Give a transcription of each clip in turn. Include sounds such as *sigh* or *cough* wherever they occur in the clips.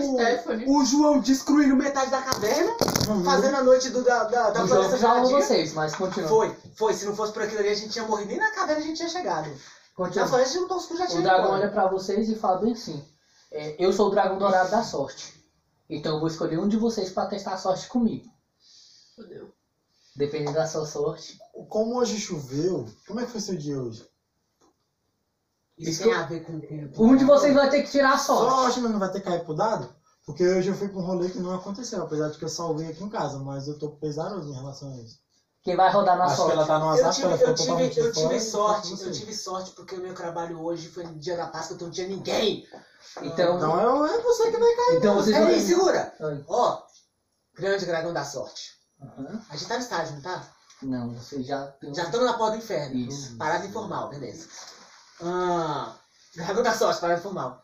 Stephanie. o João destruindo metade da caverna, fazendo a noite do, da, da, da O floresta geladinha. vocês, mas continua. Foi, foi. Se não fosse por aquilo ali, a gente tinha morrido. Nem na caverna a gente tinha chegado. Na Continua. floresta de Tosco já tinha O dragão olha pra vocês e fala bem assim: é, Eu sou o dragão dourado da sorte. Então eu vou escolher um de vocês pra testar a sorte comigo. Fudeu. Dependendo da sua sorte. Como hoje choveu, como é que foi seu dia hoje? Isso tem a ver com... com- Um de vocês vai ter que tirar a sorte. Sorte, mas não vai ter que cair pro dado? Porque hoje eu fui pra um rolê que não aconteceu, apesar de que eu salvei aqui em casa, mas eu tô pesaroso em relação a isso. Quem vai rodar na Acho sorte? que ela tá no Eu azar, tive, eu tive, totalmente eu de fora. tive sorte, eu você. tive sorte porque o meu trabalho hoje foi no dia da Páscoa, então não tinha ninguém. Então, Então é, é você que vai cair. então vocês. Peraí, segura! Ó, grande dragão da sorte. Aham. A gente tá no estádio, não tá? Não, vocês já. Já estamos na porta do inferno. Isso. Parada informal, beleza. Ah, dragão da sorte, parada informal.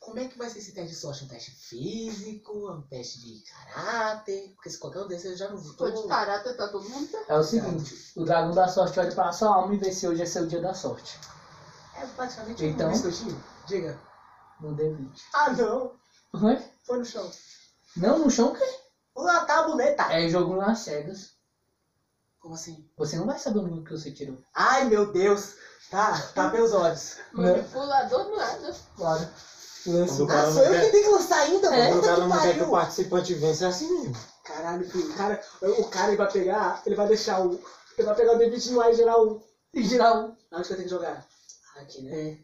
Como é que vai ser esse teste de sorte? Um teste físico? Um teste de caráter? Porque se qualquer um desses eu já não Tô tô... de caráter, tá todo mundo. É o seguinte: o dragão da sorte olha pra sua alma e vê se hoje é seu dia da sorte. É praticamente Então? um biscoitinho. Diga. No D20. Ah, não. Oi? Foi no chão. Não, no chão, que Lá tá a boneta. é jogo nas cegas. Como assim? Você não vai saber o número que você tirou. Ai, meu Deus. Tá, tapei os olhos. Manipulador nada. Claro. Quando o Ah, sou não eu que tenho que lançar ainda, É. quando mano. o Puta cara que não quer que o participante vença, é assim mesmo. Caralho, filho. O cara, o cara ele vai pegar, ele vai deixar o. Ele vai pegar o D20 no ar e gerar um. E geral. um. Onde que eu tenho que jogar? Aqui, né? É.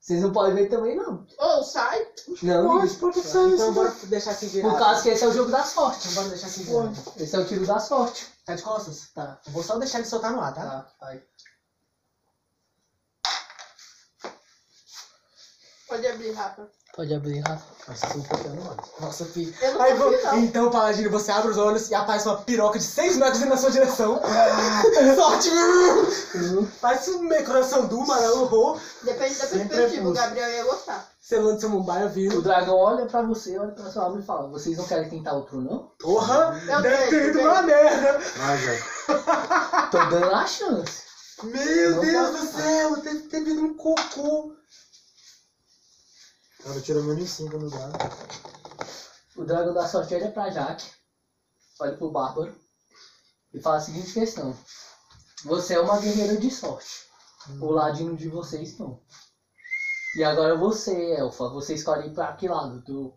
Vocês não podem ver também, não. Ou sai. Não, Pode, pode ser Então isso. bora deixar assim virado. por causa que esse é o jogo da sorte. Então bora deixar assim virado. Esse é o tiro da sorte. Tá de costas? Tá. Eu vou só deixar ele soltar no ar, tá? Tá, vai. Pode abrir, Rafa. Pode abrir, Rafa. Mas você não fica no olho. Nossa, filho. Eu não Aí, vou- não. então, Paladino, você abre os olhos e aparece uma piroca de 6 metros na sua direção. *laughs* Sorte! Parece um meio coração do Rô. Depende da Sempre perspectiva. é O Gabriel ia gostar. Selando seu Mumbai O vindo. dragão olha pra você, olha pra sua alma e fala: Vocês não querem tentar outro, não? Porra! Eu Deve ter tenho, ido eu uma merda! Vai, já. Tô dando a chance. Meu Não Deus do céu! Deve ter vindo um cocô. Cara, tirou menos 5 no dado. O dragão da sorte olha pra Jaque, olha pro Bárbaro e fala a seguinte questão: Você é uma guerreira de sorte. O ladino de vocês não. E agora você, Elfa, você escolhe pra que lado? Do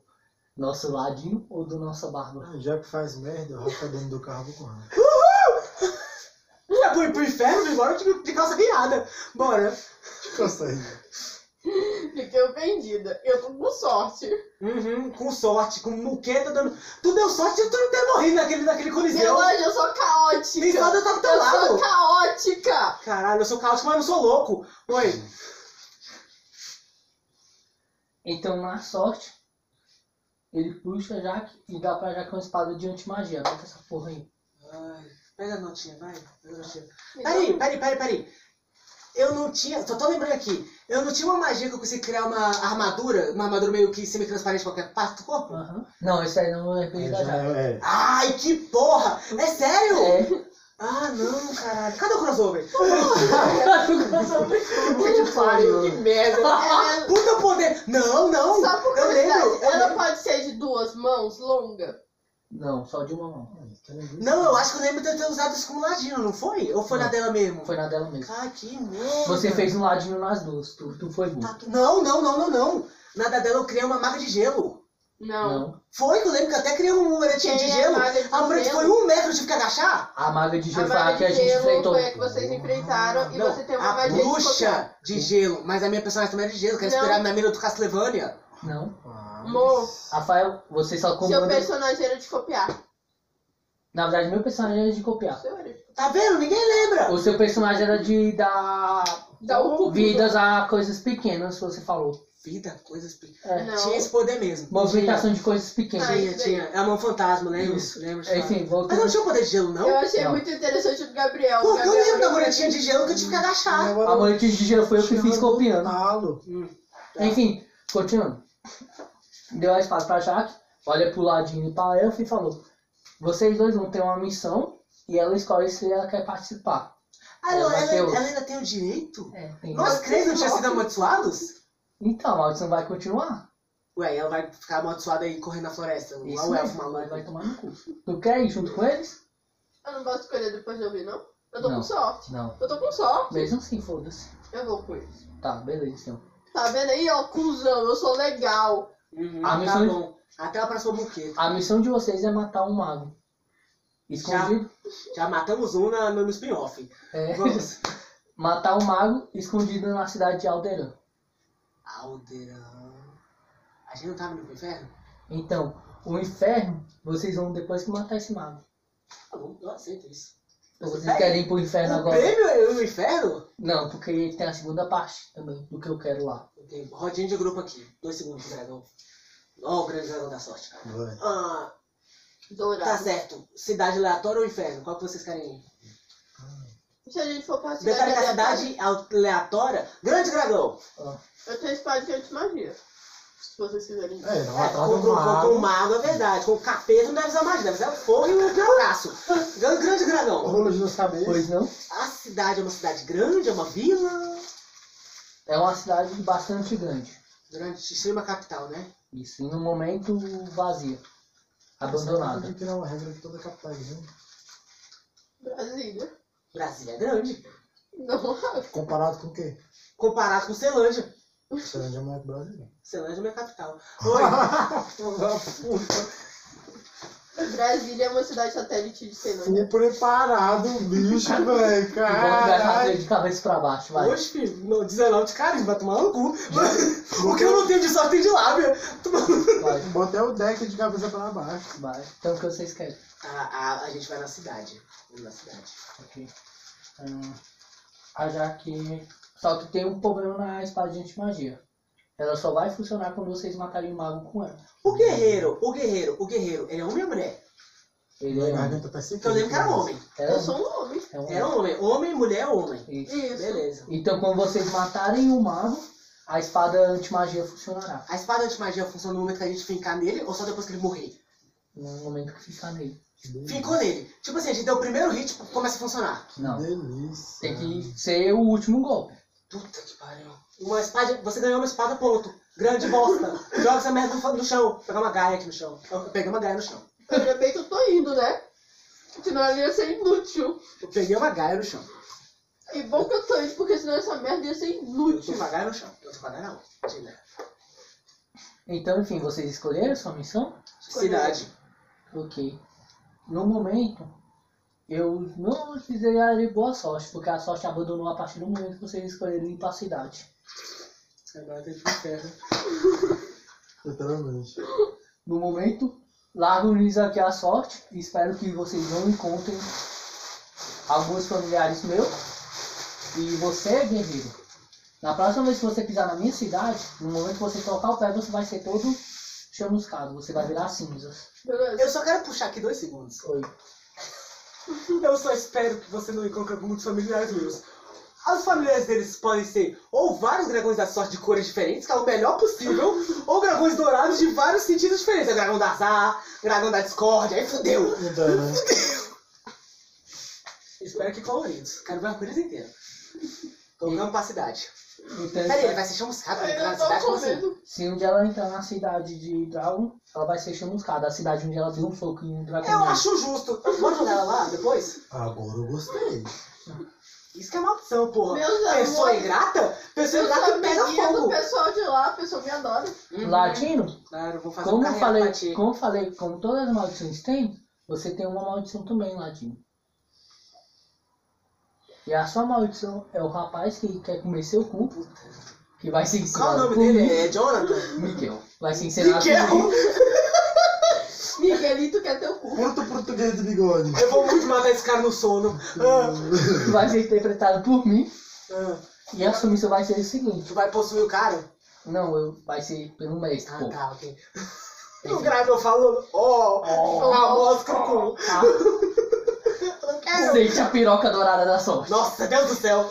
nosso ladino ou do nosso Bárbaro? Ah, Já que faz merda, o Rafa dentro do carro, vou com raiva. Já fui pro inferno, embora de, de calça virada. Bora. Costa aí. *laughs* Fiquei ofendida. Eu tô com sorte. Uhum, com sorte, com muqueta dando. Tu deu sorte de tu não ter morrido naquele, naquele coliseu. Meu anjo, eu sou caótica. Nem eu estar do teu eu lado. sou caótica. Caralho, eu sou caótico, mas não sou louco. Oi. Então, na sorte, ele puxa a Jaque e dá pra Jaque uma espada de antimagia. Bota essa porra aí. Ai, pega a notinha, vai. Pega a notinha. Peraí, peraí, peraí, peraí. Eu não tinha. Só tô lembrando aqui. Eu não tinha uma magia que eu consegui criar uma armadura, uma armadura meio que semi-transparente em qualquer parte do corpo? Aham. Não, esse aí não é RPG da é. Ai, que porra! É sério? É. Ah, não, caralho. Cadê o crossover? *laughs* Que pariu, que merda. Ela- Puta poder! Não, não! Só por eu lembro! eu ela lembro. pode ser de duas mãos, longa? Não, só de uma mão. Não, eu acho que eu lembro de eu ter usado isso como ladino, não foi? Ou foi na Não. dela mesmo? Foi na dela mesmo. Ah, que merda! Você fez um ladinho nas duas, tu, tu foi burro. Tá tu- Não, não, não, não, não. Na da dela eu criei uma maga de gelo. Não. Não. Foi que eu lembro que eu até criei um muretinho de é gelo. de A mureta gelo? foi um metro, eu tive que agachar. A maga de A gelo foi a que a de gente gelo enfrentou. foi a que vocês enfrentaram e Não, você tem uma a magia de bruxa copiar. de gelo, mas a minha personagem também é de gelo, que é Não. inspirada na mina do Castlevania. Não. Amor, Rafael, você só seu comanda... personagem era de copiar. Na verdade, meu personagem era de copiar. Seu. Tá vendo? Ninguém lembra. O seu personagem era de dar Dá o vidas a coisas pequenas, você falou. Vida, coisas. pe- É. Não. Tinha esse poder mesmo. Movimentação de coisas pequenas. Ai. Tinha, tinha. É a mão fantasma, lembra? Isso. Lembra? É, falar. Enfim, Mas voltando. não tinha o poder de gelo, não? Eu achei Não. muito interessante o Gabriel. Pô, O eu Gabriel lembro da era- muretinha de gelo que eu tive que agachar. A moletinha de gelo foi eu que fiz copiando. Hum. Enfim, continuando. *laughs* Deu a espada pra Jaque, olha pro ladinho e pra Elfa e falou: Vocês dois vão ter uma missão e ela escolhe se ela quer participar. Ah, Ela ela, ela, ter o- ela ainda tem o direito? É, tem. Nós três não tínhamos sido amaldiçoados? Então, a maldição vai continuar. Ué, ela vai ficar amaldiçoada aí correndo na floresta. Isso Igual o elfo mesmo, maluco. vai, vai tomar no cu. Tu quer ir junto com eles? Eu não posso escolher depois de ouvir, não? Eu tô Não. com sorte. Não. Eu tô com sorte. Mesmo assim, foda-se. Eu vou com eles. Tá, beleza então. Tá vendo aí, ó, cuzão? Eu sou legal. Uhum, A tá missão- bom. Até a próxima buqueta. A missão de vocês é matar um mago. Escondido. Já matamos um na, no spin-off. É, Vamos. *laughs* matar um mago escondido na cidade de Alderan. Aldeirão. A gente não tava indo pro inferno? Então, o inferno, vocês vão depois que matar esse mago. Tá bom, eu aceito isso. Ou vocês Pera, querem ir pro inferno O agora? prêmio é o inferno? Não, porque tem a segunda parte também do que eu quero lá. Tem rodinha de grupo aqui. Dois segundos, dragão. Ó, o grande dragão da sorte. Vai. Ah, Dourado. tá certo. Cidade aleatória ou inferno? Qual que vocês querem ir? Se a gente for pra cidade Detalhe que a aleatória, cidade aleatória. Grande dragão! eu tenho espada de anti-magia. Se vocês quiserem. É, não É, com, com, com, com mago. o mago é verdade. Com o capeta não deve usar magia, deve usar o fogo e o pedaço. Grande, grande dragão. Rolo de duas cabeças. Pois não? A cidade é uma cidade grande, é uma vila. É uma cidade bastante grande. Grande, extrema capital, né? Isso, e no momento vazia. Abandonada. Tem que criar uma regra de toda a capital, viu? Brasília. Brasília é grande. Não, *laughs* Comparado com o quê? Comparado com Celândia. Ceilândia é maior que Brasília. Celândia é minha capital. *laughs* Oi. Brasília é uma cidade satélite de Ceilândia. Fui preparado, bicho, *laughs* velho. Caralho. de cabeça pra baixo, vai. Hoje, filho, no 19 de carisma, vai tomar no cu. *laughs* o que eu não tenho de sorte tem de lábia. Vai, Botei o deck de cabeça pra baixo. vai. Então o que vocês querem? A, a, a gente vai na cidade. Vamos na cidade. Ok. A Jaque. Só que tem um problema na espada de antimagia. Ela só vai funcionar quando vocês matarem o mago com ela. O guerreiro, o guerreiro, o guerreiro, ele é homem ou mulher? Ele é. garganta tá Porque eu lembro que era homem. É Eu sou um homem. é um- Era homem. Homem, mulher, homem. Isso. Isso. Beleza. Então quando vocês matarem o mago, a espada antimagia funcionará. A espada de magia funciona no momento que a gente fincar nele ou só depois que ele morrer? No momento que ficar nele. Ficou nele. Tipo assim, a gente deu o primeiro hit, começa a funcionar. Não. Delícia. Tem que ser o último golpe. Puta que pariu. Uma espada, você ganhou uma espada, ponto. Grande bosta. *laughs* Joga essa merda no, no chão. Vou pegar uma gaia aqui no chão. Eu peguei uma gaia no chão. Ainda bem que eu tô indo, né? Senão ela ia ser inútil. Eu peguei uma gaia no chão. E bom que eu tô indo, porque senão essa merda ia ser Eu tô inútil. com uma gaia no chão. Eu tô com a gaia não. Cidade. Então, enfim, vocês escolheram sua missão? Cidade. Ok. No momento, eu não lhes desejaria boa sorte, porque a sorte abandonou a partir do momento que vocês escolheram ir pra cidade. Agora tem que inferno. Literalmente. No momento, largo-lhes aqui a sorte e espero que vocês não encontrem alguns familiares meus. E você é guerreiro. Na próxima vez que você pisar na minha cidade, no momento que você tocar o pé, você vai ser todo chamuscado, você vai virar cinzas. Beleza. Eu só quero puxar aqui dois segundos. Oi. Eu só espero que você não encontre muitos familiares meus. Os familiares deles podem ser ou vários dragões da sorte de cores diferentes, que é o melhor possível, *laughs* ou dragões dourados de vários sentidos diferentes. É o dragão da azar, dragão da discórdia, aí fudeu. Então, né? *laughs* Espero que coloridos. Quero ver a arco-íris inteiro. Tô vamos pra cidade. Então, Peraí, ele vai ser chamuscado entrar na tô cidade? Como assim? Se um dia ela entrar na cidade de Dragon, ela vai ser chamuscada. A cidade onde ela deu um soco em um dragão. Eu acho justo. Bora jogar ela lá depois? Agora eu gostei. Isso que é maldição, porra. Meus Pessoa amores. ingrata? Pessoa Eu ingrata sou pega amiguinha do fogo. pessoal de lá, o pessoal me adora. Uhum. Latino, Claro, vou fazer como um eu carreira falei, pra ti. como eu falei, como todas as maldições têm, você tem uma maldição também, Latino. E a sua maldição é o rapaz que quer comer seu cu, que vai ser Qual o ensinado nome por dele? mim, É Jonathan? Miguel. Vai ser ensinado Miguel? Miguelito *laughs* quer teu cu. Ponto português de bigode. Eu vou muito matar esse cara no sono. Ah, Vai ser interpretado por mim. ah. E a sua missão vai ser o seguinte. Tu vai possuir o cara? Não, eu, vai ser pelo mestre, Ah, pô. tá, ok. O Gravel falando, ó, Ó. a mosca com. Tá? Eu não quero. Sente a piroca dourada da sorte. Nossa, Deus do céu.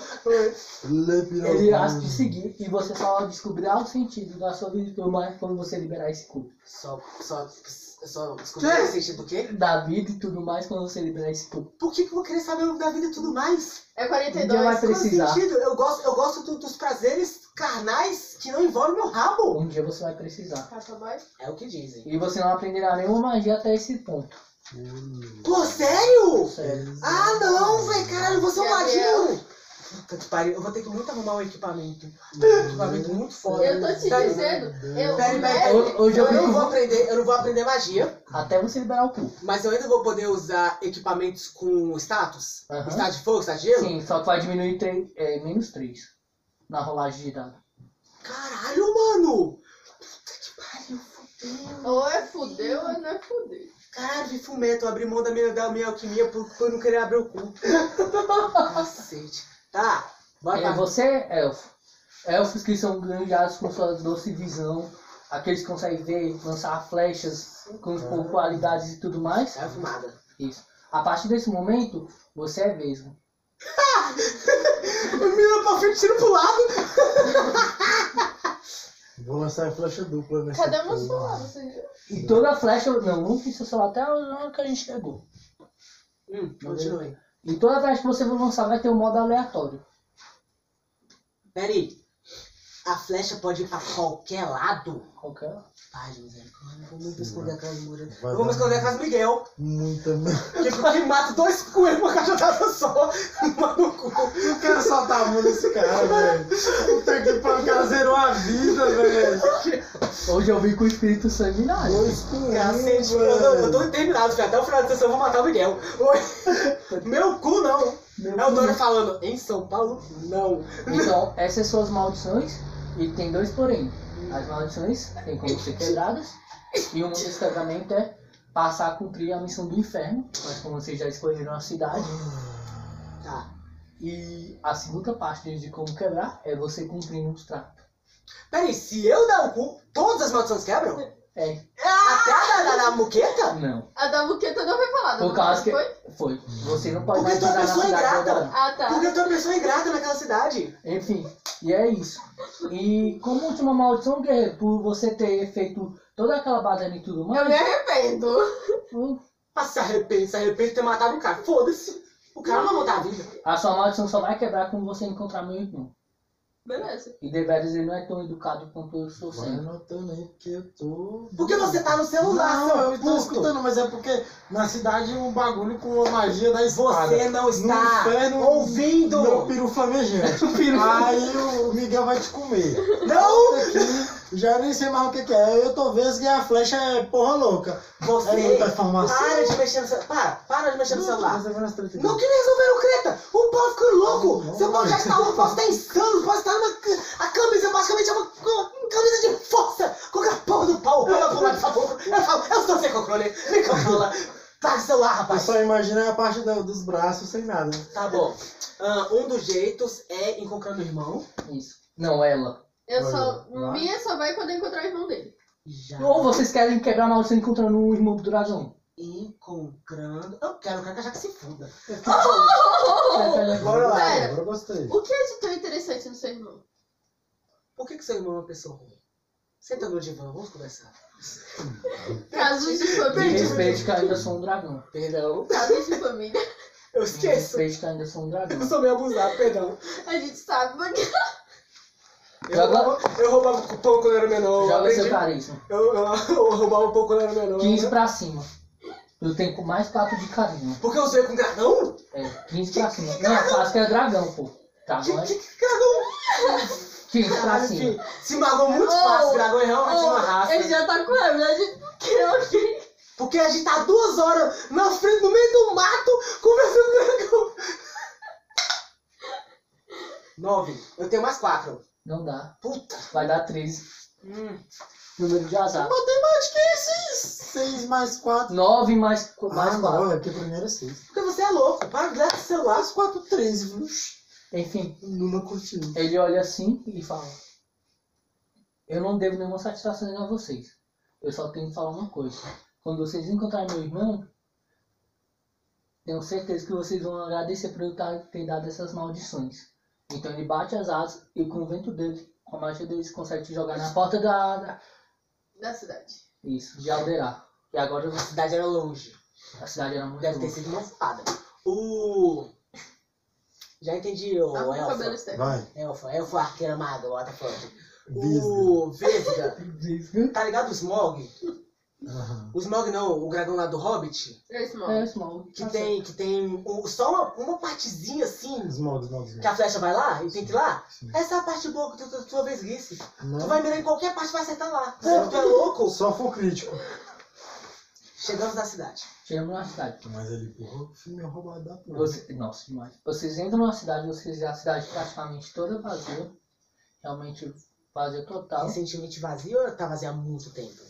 Ele irá te seguir e você só descobrirá o sentido da sua vida mais quando você liberar esse cu. Só, só, só descobri o sentido do quê? Da vida e tudo mais quando você liberar esse cu. Por que, que eu vou querer saber da vida e tudo mais? É Um dia vai 42. Qual o precisar. sentido? Eu gosto, eu gosto do- dos prazeres carnais que não envolvem meu rabo. Um dia você vai precisar. É o que dizem. E você não aprenderá nenhuma magia até esse ponto. Pô, sério? Sério. Ah, não, velho, caralho, você é um ladinho. Puta que pariu, eu vou ter que muito arrumar um equipamento. Um equipamento muito foda. Eu tô te Pera- dizendo. Eu, Peraí, o peraí, Nery- Hoje- Hoje eu Eu não vou aprender, eu não vou aprender magia, até você liberar o cu. mas eu ainda vou poder usar equipamentos com status. Aham. Status de fogo, status de gelo. Sim, só que vai diminuir três, é, menos 3 na rolagem de dado. Caralho, mano! Puta que pariu, fudeu. Ou é fudeu ou não é fudeu. Caralho, vi fumeto, abri mão da minha, da minha alquimia por, por não querer abrir o cu. *laughs* Cacete. Tá, bora É, você é elfo. Elfos que são granjados com sua doce visão, aqueles que conseguem ver, lançar flechas com, com qualidades e tudo mais. A fumada. Isso. A partir desse momento, você é vesgo. *laughs* Mira pra frente, tira pro lado. *laughs* Vou lançar a flecha dupla nessa Cadê meu celular? Você viu? E toda flecha. Não, não fiz seu celular até a hora que a gente chegou. Hum, continue. E toda flecha que você for lançar vai ter um modo aleatório. Peraí. A flecha pode ir pra qualquer lado? Qualquer. Ai, misericórdia. Eu vou me esconder atrás do muro. Vai Eu vou esconder atrás do Miguel. Muita merda. Que, que mata dois coelhos com uma cajatada só. Mano, cu. Eu quero soltar a mão nesse cara, velho. Puta que pariu, o cara zerou a vida, velho. Hoje eu vim com o espírito sanguinário. Dois Cacete, eu, tô- eu tô determinado, filho. Até o final da sessão eu vou matar o Miguel. Oi. Meu cu não. Meu É o não. falando, em São Paulo, não. Então, essas são as maldições. E tem dois porém. As maldições têm como ser quebradas. E um desses quebramentos é passar a cumprir a missão do inferno. Mas como vocês já escolheram a cidade. Tá. E a segunda parte de como quebrar é você cumprindo os tratos. Peraí, se eu dar o cu, todas as maldições quebram? É, Até a da, da, da muqueta? não. A da buqueta não foi falada. Por causa que. foi? Foi. Você não pode Porque mais tu é na pessoa ingrata. agora. Ah, tá. Porque eu tô uma pessoa ingrata naquela cidade. Enfim, e é isso. E como última maldição, guerreiro, por você ter feito toda aquela batalha e tudo Eu me mais, arrependo. hum, Ah, se arrepende, se arrepende de ter matado o cara. Foda-se. O cara não vai voltar a vida. a sua maldição só vai quebrar quando você encontrar meu irmão. Beleza. E Deveres ele não é tão educado quanto eu sou Vai sempre. anotando aí, porque eu tô. Porque você tá no celular, Não, seu eu tô puto. escutando, mas é porque na cidade um bagulho com a magia da espada. Você não está No inferno, ouvindo. Meu peru flamejante. *laughs* Aí o Miguel vai te comer. Não! Aqui, já nem sei mais o que, que é. Eu tô vendo que a flecha é porra louca. Você É muita informação. para de mexer no celular. Para, para de mexer no celular. Não que resolveram creta! O pau ficou louco! Não, Seu pau já está louco, pode estar insano, pode estar numa. ca- A camisa basicamente é uma, uma camisa de força! Com a porra do pau! Eu pular dessa boca, eu falo, eu estou sem controle! Me controla! Tá no celular, Eu rapaz! só imagino a parte do- dos braços sem nada. Tá bom. Ah, um dos jeitos é encontrando o irmão. Isso. Não, ela. Eu Olha, só. lá. Minha só vai quando eu encontrar o irmão dele. Já Ou vocês querem quebrar a maldição encontrando o irmão do dragão? encontrando. Eu quero, que a Jaque se funda. Bora lá, Pera. agora eu gostei. O que é de tão interessante no seu irmão? Por que, que seu irmão é uma pessoa ruim? Senta no divã, vamos conversar. Casos de Me família. respeite que eu ainda sou um dragão. Perdão. Casos de família. Eu Me esqueço. respeite que eu ainda sou um dragão. Eu sou meio abusado, perdão. A gente sabe, mas. Eu Joga- roubava, eu roubava um pouco quando eu era menor. Eu, Joga seu aprendi, carisma. eu, eu, eu roubava um pouco quando eu era menor. 15 pra cima. Eu tenho com mais 4 de carisma. Porque eu sonhei com dragão? É, 15 pra cima. Não, é fácil que é dragão, pô. Dragão Que, é que, que dragão? 15 pra cima. filho, se magou muito Oh, fácil. Dragão é realmente uma raça. ele já tá com a gente. Que ok. Porque a gente tá duas horas na frente, no meio do mato, conversando com o dragão. Nove. Eu tenho mais quatro. Não dá. Puta. Vai dar 13. Hum. Número de azar. Matemática é esses 6 mais 4. 9 mais, qu- mais Ah, 4. não, é que primeiro é 6. Porque você é louco. Para esse celular. Mais 4, 13. viu? Enfim, Lula curtiu. ele olha assim e fala: Eu não devo nenhuma satisfação a vocês. Eu só tenho que falar uma coisa. Quando vocês encontrarem meu irmão, tenho certeza que vocês vão agradecer por eu tar- ter dado essas maldições. Então ele bate as asas e com o vento dele, com a magia dele, consegue te jogar na porta da. da- Da cidade. Isso, de Alderar. E agora A cidade era longe. a cidade era muito Deve ter longe. sido uma espada. O. Já entendi, Tá o cabelo Elfa. Vai, Elfa, Elfa arqueira maga, what the fuck. O Vesga, *laughs* tá ligado o Smog? Aham. O Smog não, o dragão lá do Hobbit. É esse, mano. É, small. Que tem, que tem um- só uma, uma partezinha assim, Smog, smog, que smog. a flecha vai lá e tem que ir lá. Sim. Essa é a parte boa que tu, tu, tua vesguice. Tu vai mirar em qualquer parte e vai acertar lá. Só que tu é louco. Só for crítico. Chegamos na cidade. Chegamos na cidade. Mas ele, porra, o filme é roubado da porra. Você, nossa, demais. Vocês entram na cidade, vocês a cidade praticamente toda vazia. Realmente vazia total. Recentemente vazio ou tá vazio há muito tempo?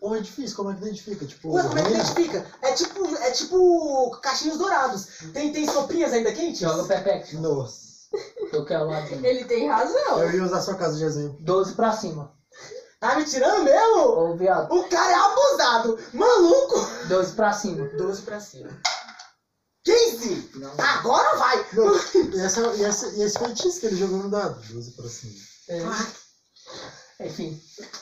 Porra, é difícil, como é que identifica? Tipo, Ué, como é que identifica? É tipo, é tipo cachinhos dourados. Tem, tem sopinhas ainda quentes? Joga Perplex. Nossa. *laughs* Eu quero lá de Ele tem razão. Eu ia usar sua casa de exemplo. 12 pra cima. Tá me tirando mesmo? Ô, viado. O cara é abusado. Maluco. 12 pra cima. 12 pra cima. 15! Não. Agora vai! Não, e, essa, e, essa, e esse feitiço que ele jogou no dado? 12 pra cima. É. Enfim,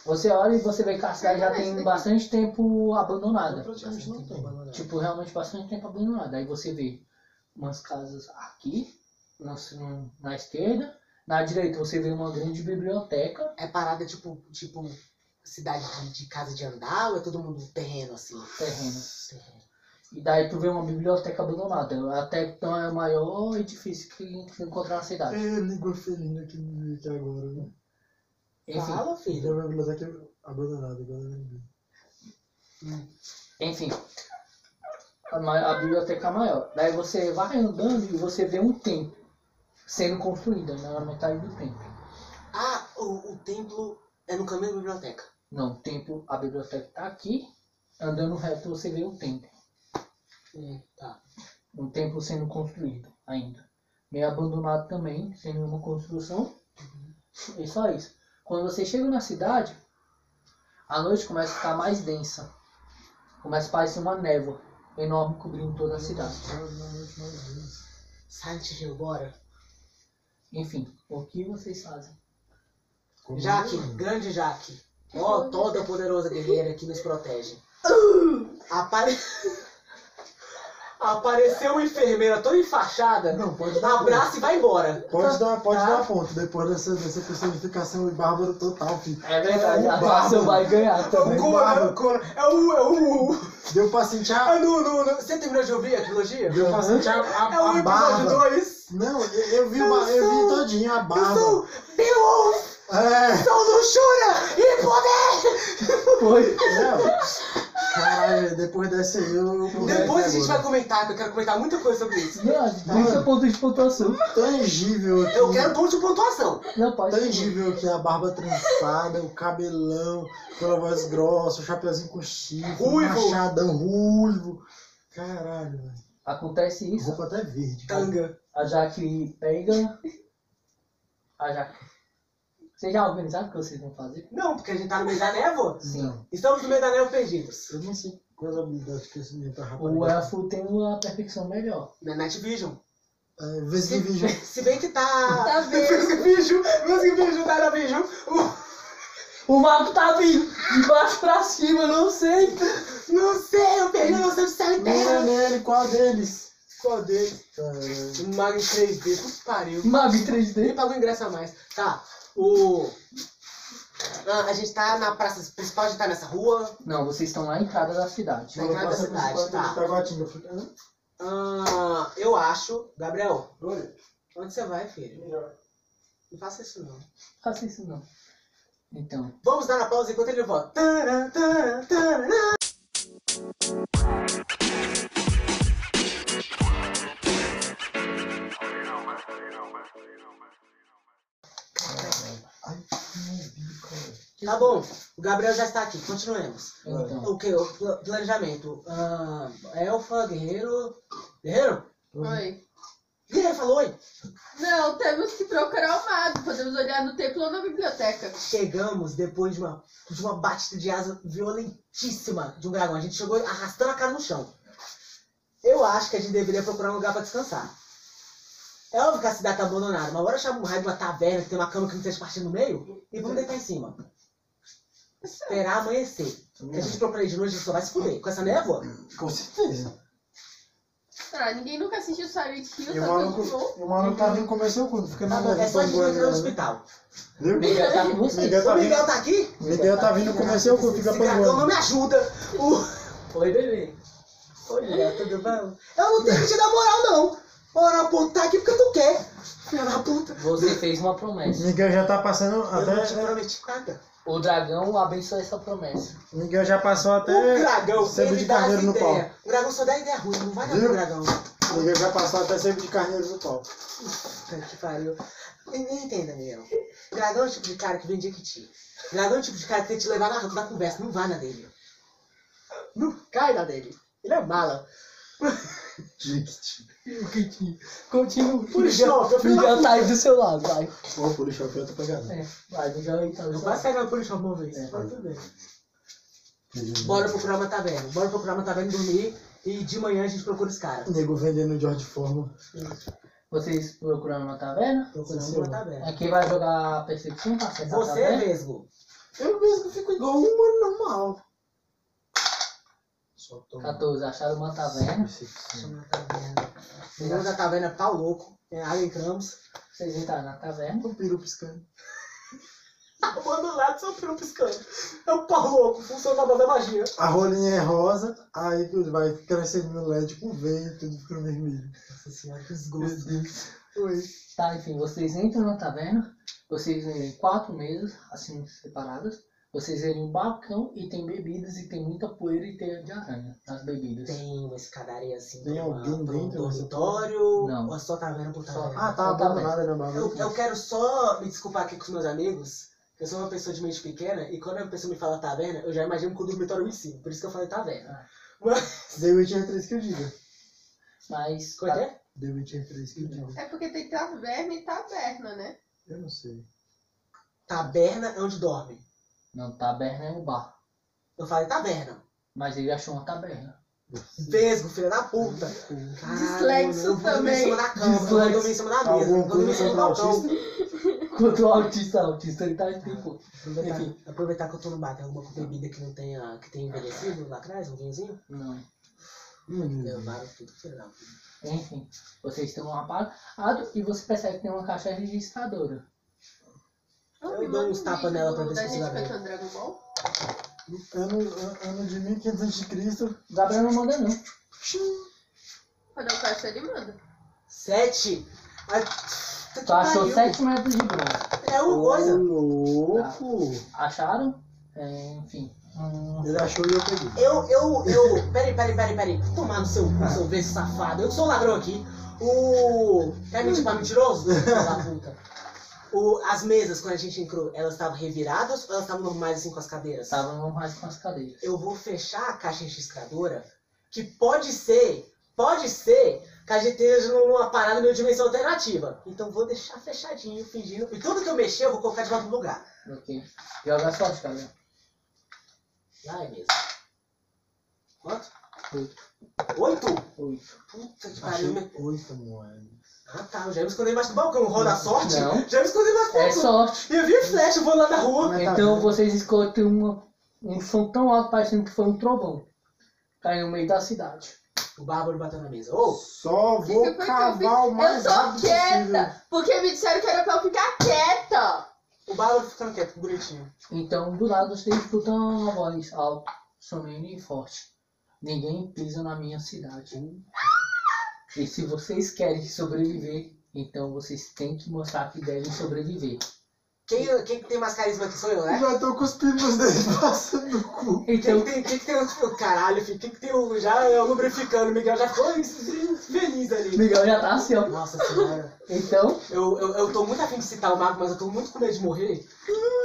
você olha e você vê que a cidade já tem bastante tempo abandonada. Praticamente não tem. Tipo, realmente bastante tempo abandonada. Aí você vê umas casas aqui, na, na esquerda. Na direita você vê uma grande biblioteca. É parada tipo, tipo cidade de, de casa de andar ou é todo mundo terreno assim? terreno. E daí tu vê uma biblioteca abandonada. Até então é o maior edifício que encontrar na cidade. É, língua felina aqui agora, né? Enfim, Fala, Então filho. a biblioteca é abandonada, agora eu lembrei. enfim. A, a biblioteca é maior. Daí você vai andando e você vê um templo sendo construído na metade do templo. Ah, o, o templo é no caminho da biblioteca. Não, o templo, a biblioteca tá aqui. Andando reto você vê o templo. Hum, tá. Um templo sendo construído ainda. Meio abandonado também, sem nenhuma construção. E só isso. Quando você chega na cidade, a noite começa a ficar mais densa. Começa a parecer uma névoa enorme cobrindo toda a cidade. Silent Hill, bora. Enfim, o que vocês fazem? Jaque, grande Jaque. Ó, toda poderosa guerreira que nos protege. *laughs* Apare... Apareceu uma enfermeira toda enfaixada. Não, pode dar Abraça e vai embora. Pode dar, pode Tá. dar ponto, depois dessa, dessa personificação bárbaro total, filho. É verdade, É a o atuação Bárbaro. vai ganhar É o também. Conan, é o Conan. É o. É o. Deu pra sentir Ah, a, no, no, no. Você terminou de ouvir a trilogia? deu pra sentir a, a, É o a episódio barba. 2. Não, eu, eu vi, Eu uma- eu vi sou- todinho a Eu barba. sou Beowulf, É, sou luxúria e poder. Foi. não. *laughs* Caralho, depois dessa aí eu. Depois a gente vai comentar, que eu quero comentar muita coisa sobre isso. Não, 30 pontos de pontuação. Tangível aqui. Eu quero ponto de pontuação. Não, pode. Tangível aqui, a barba trançada, o cabelão, aquela voz grossa, o chapeuzinho com chifre, Ruivo. o machadão ruivo. Caralho, velho. Acontece isso. Roupa até verde. Tanga. A Jaque pega. A Jaque. Vocês já organizaram o que vocês vão fazer? Não, porque a gente tá no meio da névoa. *laughs* Sim. Estamos no meio da névoa perdidos. Eu não sei quais habilidades que esse menino tá O rapaz. elfo tem uma perfeição melhor. Na Night Vision. É, Vesgue Vision. Se bem que tá. Tá *laughs* vendo? Vesgue Vision. Vesgue Vision, tá na Vision. O mago tá vindo de baixo pra cima, não sei. Não sei, eu perdi a noção de e terra. nele, qual deles? Qual deles? Um mago em 3D, puta que pariu. Mago em Nem 3D. pagou ingresso a mais. Tá, o. Ah, a gente tá na praça principal, a gente tá nessa rua. Não, vocês estão na entrada da cidade. Na entrada da cidade, tá. Ah, eu acho. Gabriel, Oi. onde você vai, filho? Não faça isso não. Faça isso não. Então, Vamos dar a pausa enquanto ele volta. Tará, tará, tará. Meu Tá bom, o Gabriel já está aqui, continuemos. então. O que? O pla- planejamento. Ah, elfa, guerreiro. Guerreiro? Oi. Guerreiro falou oi. Não, temos que procurar o mago. Podemos olhar no templo ou na biblioteca. Chegamos depois de uma, de uma batida de asa violentíssima de um dragão. A gente chegou arrastando a cara no chão. Eu acho que a gente deveria procurar um lugar pra descansar. É óbvio que a cidade tá abandonada, mas bora achar um raio de uma taverna que tem uma cama que não esteja partindo no meio e vamos deitar em cima. Esperar amanhecer. Se a gente procurar aí de noite, a gente só vai se fuder. Com essa névoa, Com certeza. Ah, ninguém nunca assistiu Silent Hill, E o tá maluco, e o maluco tá vindo comer seu cu, não fica Tá nada bom, é só a gente entrar no hospital. Viu? Miguel tá com vocês. Miguel O tá Miguel vindo, tá aqui? Miguel tá vindo comer seu cu, fica Esse dragão não panguando. me ajuda. O... Oi, bebê. Oi, Miguel, tudo bom? Eu não tenho que te dar moral, não. Ora, pô, tá aqui porque tu quer. Filha da puta. Você fez uma promessa. Miguel já tá passando Eu não te até. prometi nada. O dragão abençoou essa promessa. Miguel já passou O até. dragão, sebo ele de carneiro no pau. O dragão só dá ideia ruim, não vai dar pro dragão. Miguel já passou até sebo de carneiro no pau. Puta que pariu. E Entenda, Miguel. Dragão é o tipo de cara que vem de Equiti. Dragão é o tipo de cara que tem que te levar na, na conversa, não vai na dele. Não cai na dele. Ele é mala. Continua. Polishop, eu fui lá- Miguel tá aí do seu lado, vai. Ô, policial, eu tô pegando. É, vai, Miguel aí tá do Eu seu quase lado. saí na Polishop uma vez. É. Mas tudo bem. Bora procurar uma taverna. Bora procurar uma taverna dormir. E de manhã a gente procura os caras. Nego vendendo George Forma. Vocês procuraram uma taverna? Procurando Sim, uma taverna. Aqui vai jogar percepção pra acertar a Você, taverna? Vesgo. Eu mesmo fico igual um humano normal. Tô. 14, acharam uma taverna. Chama uma taverna. Chegamos na taverna Pau Louco. É, aí entramos. Vocês entraram na taverna. O peru piscando. Mano, do lado só peru piscando. É o Pau Louco, funcionador da magia. A rolinha é rosa, aí tudo vai crescendo no LED com veio, tudo ficando vermelho. Nossa senhora, que Meu desgosto. Deus. Oi. Tá, enfim, vocês entram na taverna. Vocês veem quatro mesas, assim, separadas. Vocês veem um balcão e tem bebidas e tem muita poeira e teia de aranha nas bebidas. Tem uma escadaria assim Tem alguém pra um dentro dormitório. Não. Ou é só taverna por Só- taverna? Ah, tá tá abandonada né, Eu, eu quero só me desculpar aqui com os meus amigos. que Eu sou uma pessoa de mente pequena e quando a pessoa me fala taverna, eu já imagino com o dormitório em cima. Por isso que eu falei taverna. Mas. The Witcher 3 que eu diga. Mas. Como é que é? The Witcher 3 que eu diga. É porque tem taverna e taberna, né? Eu não sei. Taberna é onde dorme. Não, taberna é um bar. Eu falei taverna. Mas ele achou uma taberna. Vesgo, filha da puta. Dislexo eu vou dormir em também. cima da cama, eu dormir em cima da mesa, eu Alguma vou dormir em coisa cima do contra o balcão. autista? Contra o autista, o autista ele tá tipo. Aproveitar, Enfim. aproveitar que eu tô no bar, tem alguma bebida que não tenha, que tenha envelhecido lá atrás, um vinhozinho? Não. Hum, Levaram tudo, filha da puta. Enfim, vocês estão apagados e você percebe que tem uma caixa registradora. Eu me dou uns tapas nela pra ver se ela vem. cantando Dragon Ball. Ano, ano de 1500 a.C. Gabriel não manda não. Quando eu peço, ele manda. Sete! Tu achou pariu. 7 metros de bronze. É uma coisa. louco! Acharam? É, enfim. Hum, Ele achou e eu peguei. Eu, eu, eu. Peraí, peraí, peraí, peraí. Tomar no seu cu, seu vez safado. Eu sou o ladrão aqui. O. Quer mentir *laughs* pra mentiroso? Filho da puta. O, as mesas, quando a gente entrou, elas estavam reviradas ou elas estavam normais assim com as cadeiras? Estavam mais com as cadeiras. Eu vou fechar a caixa registradora, que pode ser, pode ser que a gente esteja numa parada numa dimensão alternativa. Então vou deixar fechadinho, fingindo. E tudo que eu mexer, eu vou colocar de volta no lugar. Ok. Joga a sorte, Gabriel. Lá é mesmo. Quanto? Oito. Oito? Oito. Puta que pariu. me- oito moedas. Ah tá, eu já me escondi embaixo do balcão. Roda a sorte? Não. Já me escondi embaixo do É balcão. sorte. E eu vi flecha voando lá na rua. Tá Então vocês escutam uma, um som tão alto parecendo que foi um trovão. Caiu no meio da cidade. O bárbaro bateu na mesa. Ô, Só vou que que cavar o mais Eu tô quieta! possível. Porque me disseram que era pra eu ficar quieta! o bárbaro ficando quieto, bonitinho. Então do lado vocês escutam uma voz alta, solene e forte. Ninguém pisa na minha cidade. E se vocês querem sobreviver, então vocês têm que mostrar que devem sobreviver. Quem, quem que tem mais carisma aqui sou eu, né? Já tô cuspindo nos dedos passando no cu. Quem Então, que tem, quem que tem o caralho, filho? Quem que tem o. Já é o lubrificando? O Miguel já ficou feliz ali. Miguel já tá assim, ó. Nossa senhora. Então, Eu, eu, eu tô muito afim de citar o mago, mas eu tô muito com medo de morrer.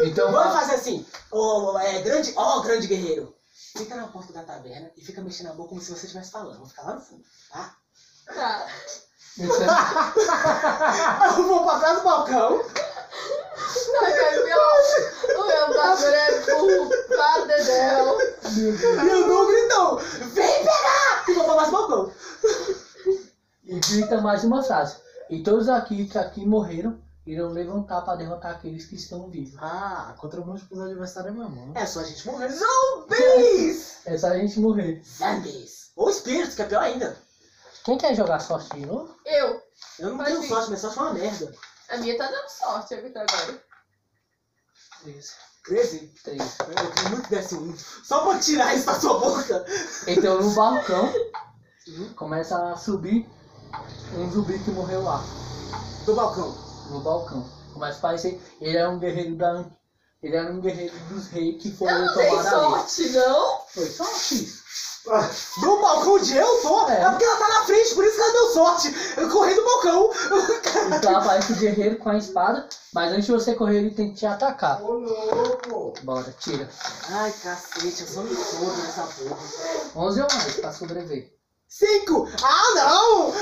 então Vamos fa- fazer assim. Ô, é, grande. Ó, grande guerreiro. Fica na porta da taverna e fica mexendo a boca como se você estivesse falando. Vou ficar lá no fundo, tá? Tá. *laughs* Eu vou pra trás do balcão. Ai, cara, meu, o meu bárbaro é burro, para dedéu. E eu dou um gritão. Vem pegar! E vou pra trás do balcão. e grita mais uma frase. E todos aqui que aqui morreram irão levantar para derrotar aqueles que estão vivos. Ah, contra múltiplos adversários é mamão. É só a gente morrer. Zumbis! *laughs* É só a gente morrer. Zombies. Ou espíritos, que é pior ainda. Quem quer jogar sorte de novo? Eu. Eu não Mas tenho sim. sorte, minha sorte é uma merda. A minha tá dando sorte até agora. 13. 13? 13. Eu queria muito que desse um. Só pra tirar isso da sua boca. Então no *laughs* balcão começa a subir um zumbi que morreu lá. Do balcão. No balcão. Começa a aparecer. Ele era um guerreiro da. Ele era um guerreiro dos reis que foi Eu não dei tomado ali. sorte, não. Foi sorte. Do balcão onde eu tô? É. É. porque ela tá na frente, por isso que ela deu sorte. Eu corri do balcão. Então aparece o guerreiro com a espada, mas antes de você correr ele tem que te atacar. Ô, louco! Bora, tira. Ai, cacete, eu sou me todo nessa porra. 11 ou mais pra sobreviver. Cinco! Ah, não!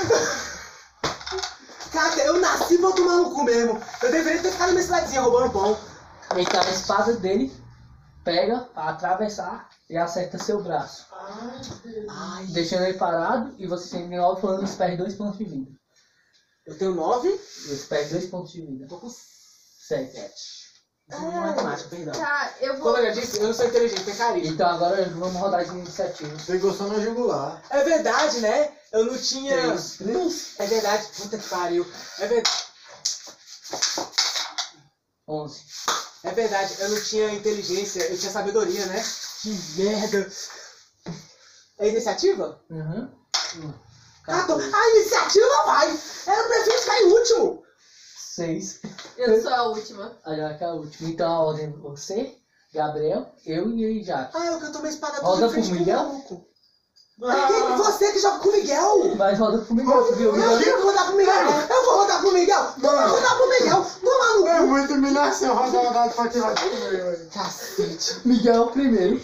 Cara, eu nasci pra tomar no cu mesmo. Eu deveria ter ficado na cidadezinha roubando pão. Então a espada dele pega pra atravessar e acerta seu braço. Ai, Deixando ele parado e você tem 9 planos e perde 2 pontos de vida. eu tenho nove. Você perde 2 pontos de vida. Eu tô com 7. É matemática, perdão. Tá, eu vou. Como eu já disse, eu não sou inteligente, tem carisma. Então agora vamos rodar de iniciativa. Você gostou na jugular. É verdade, né? Eu não tinha. Três. É verdade, puta que pariu. É verdade. 11. É verdade, eu não tinha inteligência, eu tinha sabedoria, né? Que merda. É iniciativa? Uhum. Ah, tô- a iniciativa vai! Eu prefiro ficar em último! 6. Eu sou a última. A Jaque é a última. Então a ordem você, Gabriel, eu e Jaque. Ah, eu que eu tomei espada Roda toda frente pro Miguel. Quem- Você que joga com o Miguel! Mas roda pro Miguel, o Eu Miguel. quero rodar pro Miguel! Eu vou rodar pro Miguel! Eu vou rodar pro Miguel! Toma no É muita humilhação rodar o dado pra quem vai comer. Cacete! Miguel é o primeiro.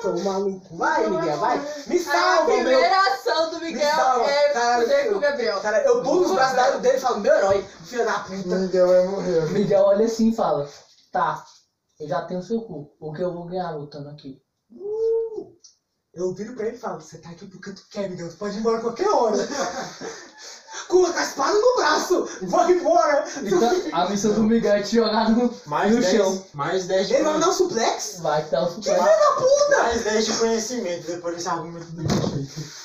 Toma no cu! Vai, Miguel, vai! Me A salva, meu! primeira ação do Me Miguel é cara, fuder com eu- o Gabriel. Cara, eu pulo nos braços dele e falo, meu herói, filho da puta. Miguel vai morrer. Miguel olha assim e fala: Tá, eu já tenho seu cu. O que eu vou ganhar lutando aqui? Eu viro pra ele e falo, você tá aqui porque tu quer, Miguel, tu pode ir embora a qualquer hora. *laughs* Com a espada no braço, vou embora. Então a missão do Miguel é te jogar no, Mais no 10, chão. mais 10 de Ele vai me dar um suplex? Vai dar o Que super. filho da puta! Mais 10 de conhecimento depois desse argumento do jeito.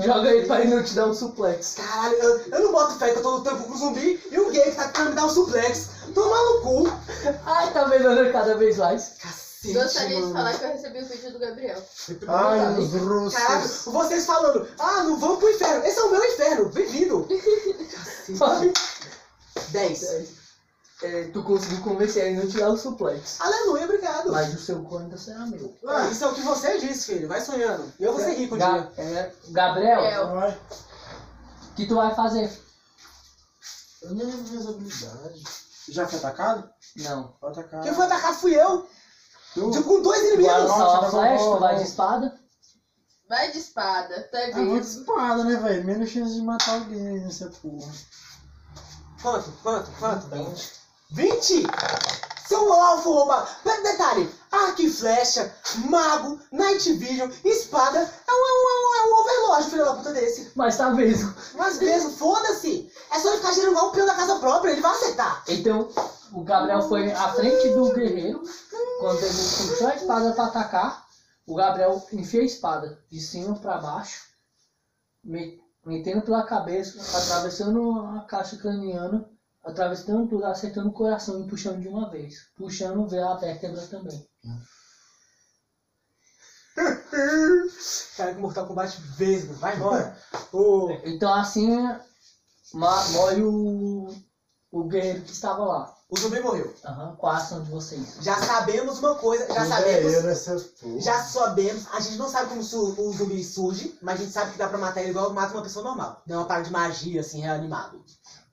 Joga ele pra ele não te dar um suplex. Caralho, eu, eu não boto fé que eu tô lutando com o zumbi e o gay que tá querendo me dar um suplex. Toma no cu. Ai, tá melhorando cada vez mais. Cacete, Gostaria de mano. falar que eu recebi o vídeo do Gabriel. Ai, os russos. Vocês falando, ah, não vamos pro inferno. Esse é o meu inferno, bem-vindo. Vai. 10. É, tu conseguiu convencer ele a não te dar o suplex. Aleluia, obrigado. Mas o seu cu ainda será meu. Ah, isso é o que você disse, filho. Vai sonhando. Eu vou ser rico um Ga- dia. é, Gabriel, o que tu vai fazer? Eu nem lembro minhas habilidades. Já foi atacado? Não. Foi atacado. Quem foi atacado fui eu. Tu? De- Com dois inimigos. lançar Nossa, uma flecha, tu vai de espada. Vai de espada, tá Ah, vou de espada, né, velho? Menos chance de matar alguém nessa porra. Quanto? Quanto? Quanto? 20? Seu alvo rouba. Mas Detalhe: arco e flecha, mago, night vision, espada. É um, é um, é um overlord, filho da puta desse. Mas tá mesmo. Mas mesmo, foda-se. É só ele ficar girando igual o peão da casa própria, ele vai acertar. Então, o Gabriel foi à frente do guerreiro. Quando ele puxou a espada pra atacar, o Gabriel enfia a espada de cima pra baixo, me- metendo pela cabeça, atravessando a caixa craniana, atravessando tudo, acertando o coração e puxando de uma vez. Puxando a vértebra também. *laughs* Cara, que Mortal Kombat mesmo. Vai embora. Ô, Então assim morre o, o guerreiro que estava lá. O zumbi morreu. Aham, qual a ação de vocês? Já sabemos uma coisa, já é sabemos. eu nessa porra? Já sabemos, a gente não sabe como su- o zumbi surge, mas a gente sabe que dá pra matar ele igual mata uma pessoa normal. Não é uma parada de magia, assim, reanimado.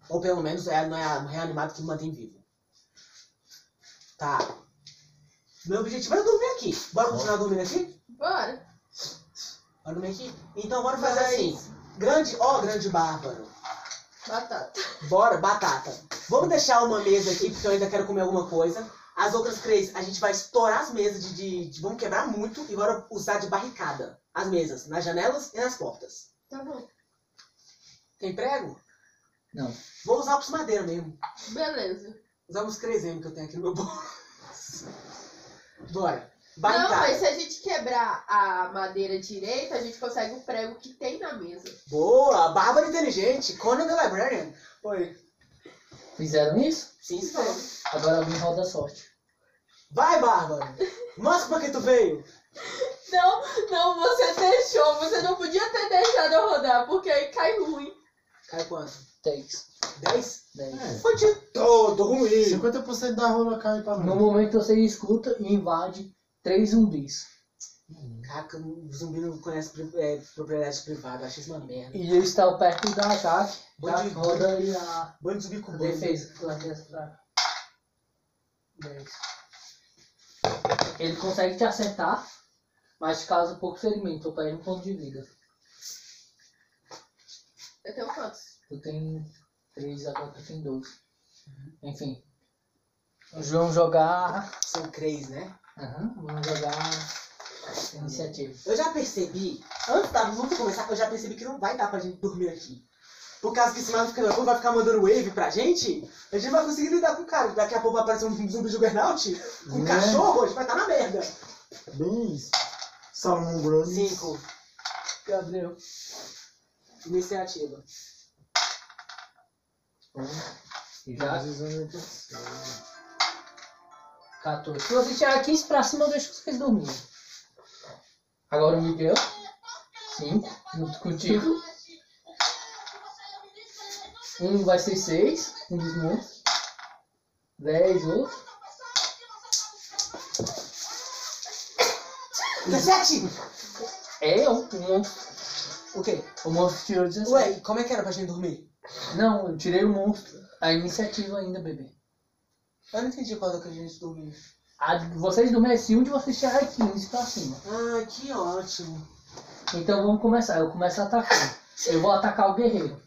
Ou pelo menos é, não é reanimado que mantém vivo. Tá. Meu objetivo é dormir aqui. Bora continuar dormindo aqui? Bora. Bora dormir aqui? Então bora fazer assim. Grande, ó grande bárbaro. Batata. Bora, batata. Vamos deixar uma mesa aqui, porque eu ainda quero comer alguma coisa. As outras três, a gente vai estourar as mesas de, de- de- Vamos quebrar muito e bora usar de barricada. As mesas, nas janelas e nas portas. Tá bom. Tem prego? Não. Vou usar os madeira mesmo. Beleza. Usar uns 3M que eu tenho aqui no meu bolso. Bora. Em Não, mas se a gente quebrar a madeira direita, a gente consegue o prego que tem na mesa. Boa, Bárbara inteligente, Conan the Librarian. Oi. Fizeram isso? Sim, senhor. Agora alguém roda a sorte. Vai, Bárbara. Mostra pra que tu veio. Não, não, você deixou. Você não podia ter deixado eu rodar, porque aí cai ruim. Cai quanto? 10. 10? 10. É. Foi de todo ruim. 50% da rola cai pra No mim. momento você escuta e invade três zumbis. Caraca, o zumbi não conhece pri- é, propriedade privada, achei isso uma merda. E eles estão perto da Jaque de- roda aí a Bando zumbi com bando. defesa. 10. Ele consegue te acertar, mas te causa pouco ferimento, ou perde um ponto de vida. Eu tenho quantos? Tu tem 3, agora tu tem 12. Enfim. Vamos jogar. São três, né? Aham, vamos jogar iniciativa. Eu já percebi, antes da luta começar, eu já percebi que não vai dar pra gente dormir aqui. Por causa que esse maluco vai ficar mandando wave pra gente, a gente vai conseguir lidar com o cara. Daqui a pouco vai aparecer um zumbi juggernaut com um Né? cachorro, a gente vai estar na merda. Bem isso. Salomão Grande. Cinco. Gabriel. Iniciativa. Já Precisamente. 14. Se você tirar 15 pra cima, eu deixo vocês dormirem. Agora o Miguel. 5. Junto contigo. Um vai ser 6. Um dos monstros. 10 outro. 17! É eu, o monstro. O quê? O monstro tirou 17. Ué, e como é que era pra gente dormir? Não, eu tirei o monstro. A iniciativa ainda, bebê. Eu não entendi qual é que a gente dormiu. A de vocês dormirem se um de vocês tirar 15 pra cima. Ah, que ótimo. Então vamos começar. Eu começo atacando. Eu vou atacar o guerreiro.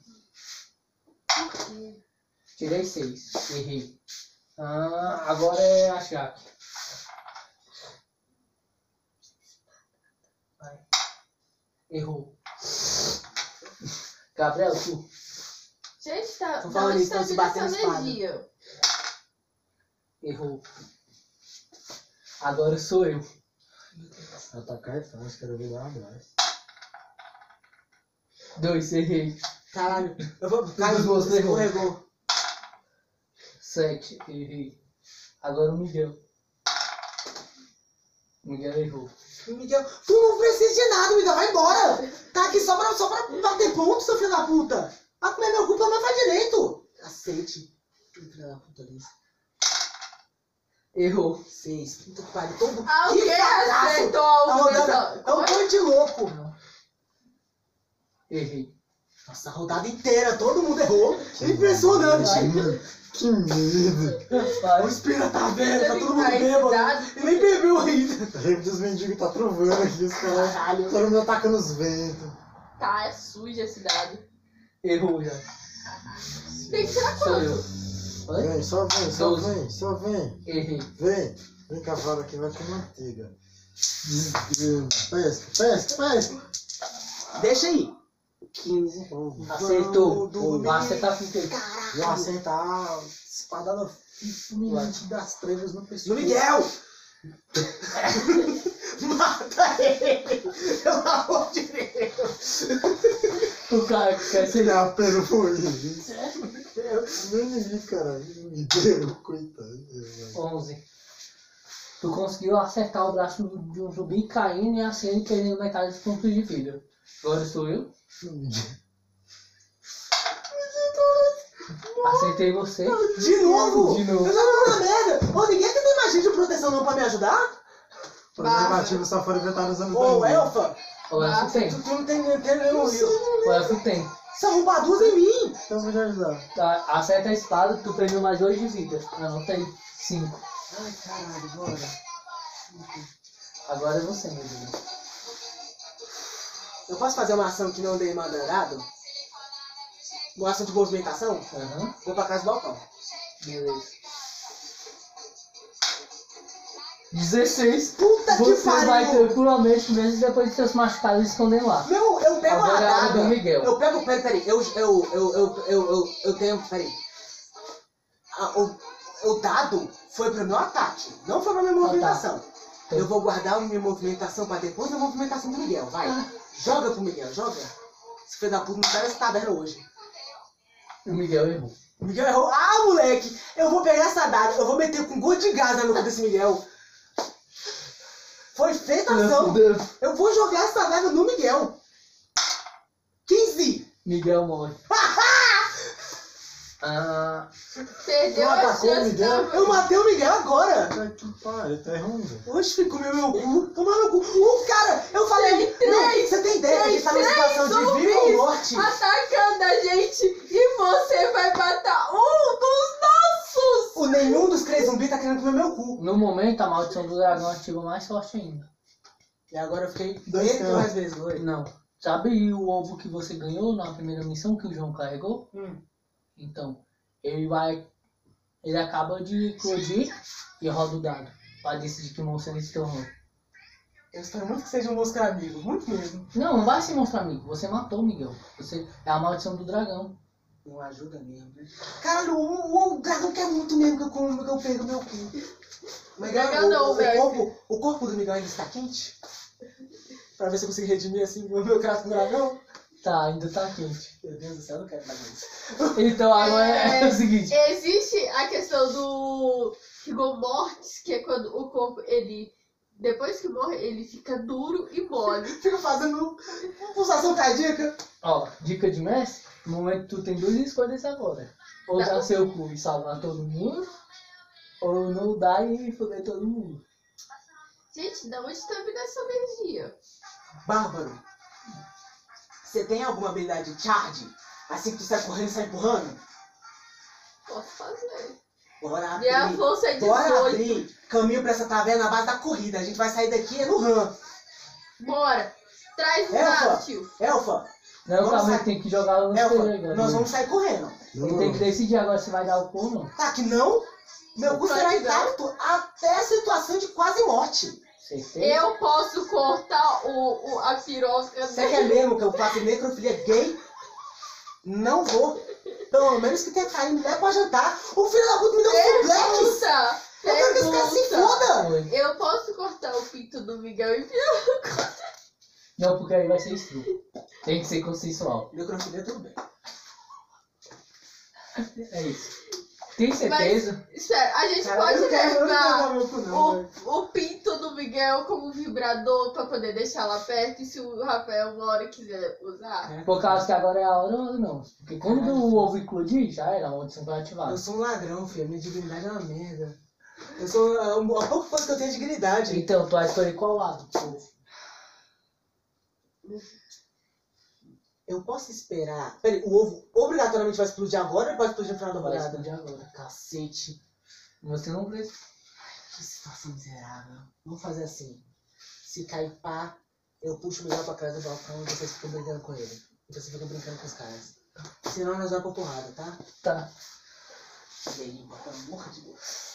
Tirei 6. Errei. Ah, agora é a Jaque. Vai. Errou. Gabriel, tu. Gente, tá. Tô Da falando isso, tá tão se batendo espada. energia? Errou. Agora sou eu. Atacar é fácil, quero ver lá atrás. Dois, errei. Caralho, eu vou. Caralho, Duas, você errou. escorregou. Sete, errei. Agora o Miguel. O Miguel errou. Miguel, tu não precisa de nada, Miguel, vai embora. Tá aqui só pra, só pra bater ponto, seu filho da puta. Vai comer meu cu, mas faz direito. Cacete. Filho da puta desse. Errou. Seis. Puta que pariu. Todo Alguém que fracasso. acertou A algo rodada é um monte de louco. Errei. Nossa, a rodada inteira, todo mundo errou. Impressionante. Ai, mano, que medo. O. Espira tá vendo, tá todo mundo bêbado. E nem bebeu ainda. Rei dos mendigos tá trovando aqui, os caras. Caralho. Todo mundo atacando os ventos. Tá, é suja esse dado. Errou já. Tem que tirar quanto? Vem, só vem, só Doze. vem, só vem. Errei. Vem. Vem cavalo aqui, vai com manteiga. Pesca, pesca, pesca. Deixa aí. 15. Acertou. dormir. Vai acertar quem? Vou acertar a espadada fulminante das trevas no pescoço. No Miguel! *laughs* Mata ele! Pelo amor de Deus! O cara que quer ser. Filha, pelo foi isso. Meu inimigo, caralho. Me deu, coitado. velho. 11. Tu conseguiu acertar o braço de um zumbi caindo e acendo perdendo metade dos pontos de vida. Agora sou eu. Acertei você. De novo! De novo. Eu já tô na merda! Ô, ninguém que tem magia de proteção não pra me ajudar? Preservativo só foram inventados nos anos Ô, 2000. Elfa! O elfo tem. Tu, tu não tem, não tem nenhum rio. O elfo tem. Você arrumou duas em mim! Então vou te ajudar. Tá, acerta a espada, tu perdeu mais dois de vida. Anota aí. 5. Ai, caralho, bora. Agora é você, meu Deus. Eu posso fazer uma ação que não dê mandado? Uma ação de movimentação? Aham. Vou pra casa do balcão. Beleza. 16. Puta que Você vai pariu! tranquilamente, mesmo depois de seus machucados escondendo lá. Não, eu pego a é a hora adaga. do Miguel. Eu pego, peraí, peraí, eu, eu, eu, eu, eu, eu, eu tenho, peraí. Ah, o, o dado foi pro meu ataque, não foi pra minha movimentação. Eu vou guardar a minha movimentação pra depois da movimentação do Miguel. Vai. Joga pro Miguel, joga. Esse filho da puta não tá nessa taverna hoje. O Miguel errou. O Miguel errou. Ah, moleque! Eu vou pegar essa daga, eu vou meter com gosto de gás na nuca desse Miguel. Foi feita a ação. Eu vou jogar essa daga no Miguel. 15! Miguel morre. *laughs* ah, Perdeu a atacou o chance Miguel? da... Eu matei o Miguel agora! Puta que pariu, tá ruim, velho. Oxe, comeu meu cu. Toma no cu. O cara, eu falei. Tem não, três, você tem ideia que ele tá numa situação de vida ou zumbis morte? atacando a gente e você vai matar um! O nenhum dos três zumbis tá querendo comer meu cu. no momento, a maldição do dragão ativa mais forte ainda. E agora eu fiquei Dois vezes, oi. Não. Sabe o ovo que você ganhou na primeira missão que o João carregou? Hum. Então, ele vai. Ele acaba de eclodir e roda o dado. Pra decidir que monstro ele se tornou. Eu espero muito que seja um monstro amigo, muito mesmo. Não, não vai se mostrar amigo. Você matou o Miguel. Você é a maldição do dragão. Não ajuda mesmo, né? Caralho, o, o dragão quer muito mesmo que eu, como, que eu pego meu cu. Mas, Dragão não, o, o, velho. corpo, o corpo do Miguel ainda está quente? Pra ver se eu consigo redimir assim o meu crato com o dragão? Tá, ainda tá quente. Meu Deus do céu, eu não quero mais isso. Então agora é, É. o seguinte. Existe a questão do rigor mortis, que é quando o corpo, ele... Depois que morre, ele fica duro e mole. Fica fazendo pulsação cardíaca. Ó, dica de mestre. No momento tu tem duas escolhas agora. Ou dar seu cu e salvar todo mundo. Ou não dar e foder todo mundo. Gente, da onde tá vindo essa energia? Bárbaro, você tem alguma habilidade de charge? Assim que tu sai correndo e sai empurrando? Posso fazer. Bora abrir. Minha força é Bora 18. abrir caminho pra essa taverna na base da corrida. A gente vai sair daqui é no RAM. Bora. Traz o Elfa. dado, tio. Elfa, Não, Vamos calma, sair. tem que jogar no Elfa, espelho nós vamos sair correndo. Ele tem que decidir agora se vai dar o cu ou não. Tá que não? Meu cu será que não. intacto até a situação de quase morte. Eu posso cortar o, o- a piroca Você quer mesmo que eu faça necrofilia gay? Não vou. Pelo menos que tenha caído mulher pra jantar. O filho da puta me deu um. Pergunta! Eu quero que esse cara se foda. Eu posso cortar o pinto do Miguel e virar Não, porque aí vai ser estranho. Tem que ser consensual. Necrofilia tudo bem. É isso. Tem certeza? Espera, a gente Cara, pode quero, eu não levar não, velho. o, o pinto do Miguel como vibrador pra poder deixar lá perto e se o Rafael uma hora quiser usar. Por causa que agora é a hora ou não. Porque quando o ovo eclodir, já era, a maldição vai ativar. Eu sou um ladrão, filho. Minha dignidade é uma merda. Eu sou a, a pouca coisa que eu tenho é dignidade. Então, tu vai escolher qual lado? Eu posso esperar. Peraí, o ovo obrigatoriamente vai explodir agora ou vai explodir no final da Vai rodada? explodir agora. Cacete. Você não precisa. Que situação miserável. Vamos fazer assim. Se cair pá, eu puxo o Miguel pra trás do balcão e vocês ficam brincando com ele. E você fica brincando com os caras. Senão nós vamos pra porrada, tá? Tá. E aí, pelo amor de Deus.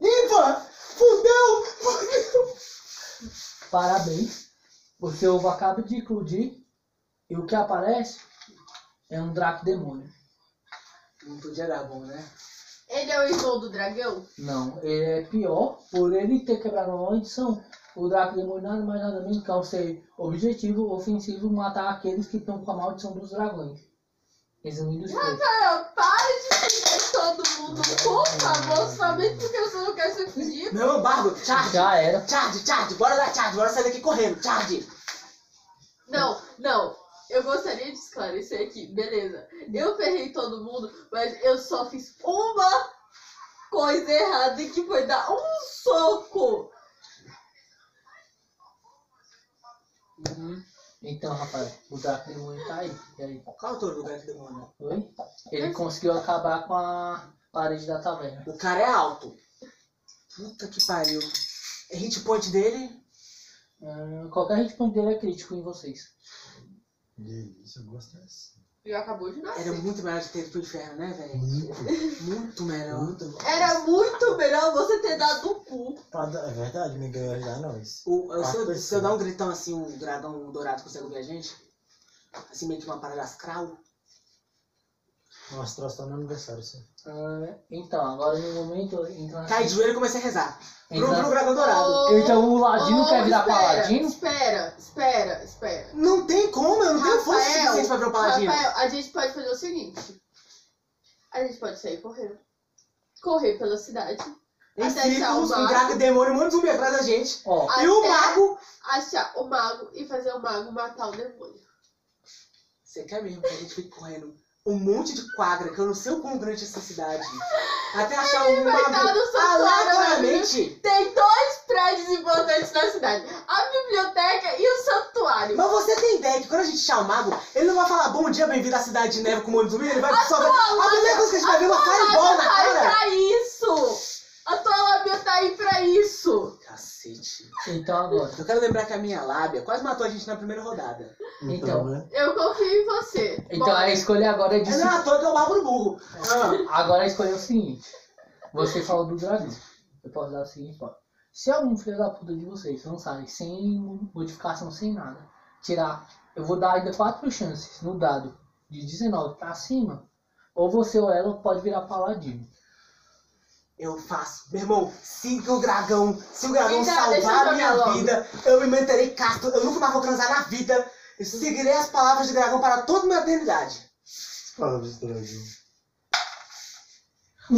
Limpa! Fudeu! Fudeu! Parabéns. O seu ovo acaba de eclodir. E o que aparece é um Draco Demônio. Não podia dar bom, né? Ele é o irmão do dragão? Não, ele é pior por ele ter quebrado uma maldição. O Draco Demônio nada mais nada menos que é um ser objetivo, ofensivo, matar aqueles que estão com a maldição dos dragões. Resumindo os. Rafael, para de todo mundo, por favor, somente porque você não quer ser fugido. Meu barbo, charge! Já era. Charge, charge! Bora dar charge! Bora sair daqui correndo! Charge! Não, não. Eu gostaria de esclarecer aqui, beleza. Eu ferrei todo mundo, mas eu só fiz uma coisa errada que foi dar um soco. Uhum. Então, rapaz, o Draco Demônio tá aí. E aí? Qual é o outro lugar que demônio? Oi? Ele conseguiu acabar com a parede da taverna. O cara é alto. Puta que pariu. É hit point dele. Ah, qualquer hit point dele é crítico em vocês. Delícia, eu gosto dessa. E acabou de nascer. Era muito melhor de ter ido pro inferno, né, velho? Muito. Muito melhor. Muito. Era muito melhor você ter dado o cu. É verdade, Miguel ajudar nós. O, eu- se, eu, se eu dar um gritão assim, o dragão dourado consegue ouvir a gente? Assim, meio que uma parada astral. O astral está no aniversário, sim. Ah, então, agora no momento entra. Cai de joelho e comecei a rezar. Pro, pro dragão dourado. Ô, Então o Ladino ô, quer virar espera, paladino? Espera, espera, espera. Não tem como, eu não tenho força Rafael, suficiente pra virar um paladino. Rafael, a gente pode fazer o seguinte. A gente pode sair correndo. Correr pela cidade. Em círculos, um e demônio, um monte de zumbi atrás da gente. Ó, E o mago. achar o mago e fazer o mago matar o demônio. Você quer mesmo que a gente fique correndo um monte de quadra que eu não sei o quão grande é essa cidade. Até achar um mago no santuário, aleatoriamente. Tem dois prédios importantes na cidade: a biblioteca e o santuário. Mas você tem ideia que quando a gente achar o mago, ele não vai falar bom dia, bem-vindo à cidade de neve com monte de zumbi, ele vai só ver. A primeira coisa que a gente vai ver é uma fireball na tá aí cara. pra isso! A tua lábia tá aí pra isso! Cacete. então agora. Eu quero lembrar que a minha lábia quase matou a gente na primeira rodada. Então. né? Eu confio em você. Então Bora. a escolha agora é de não é toa que eu babo burro. Ah, Agora a escolha é o seguinte. Você falou do dragão. Eu posso dar o seguinte, ó. Se algum filho da puta de vocês lançarem sem modificação, sem nada, tirar, eu vou dar ainda quatro chances no dado de 19 pra cima, ou você ou ela pode virar paladino. Eu faço. Meu irmão, se o dragão, se o dragão Então, salvar a minha logo. vida, eu me manterei casto. Eu nunca mais vou transar na vida. Eu seguirei as palavras de dragão para toda a minha eternidade. Palavras do dragão.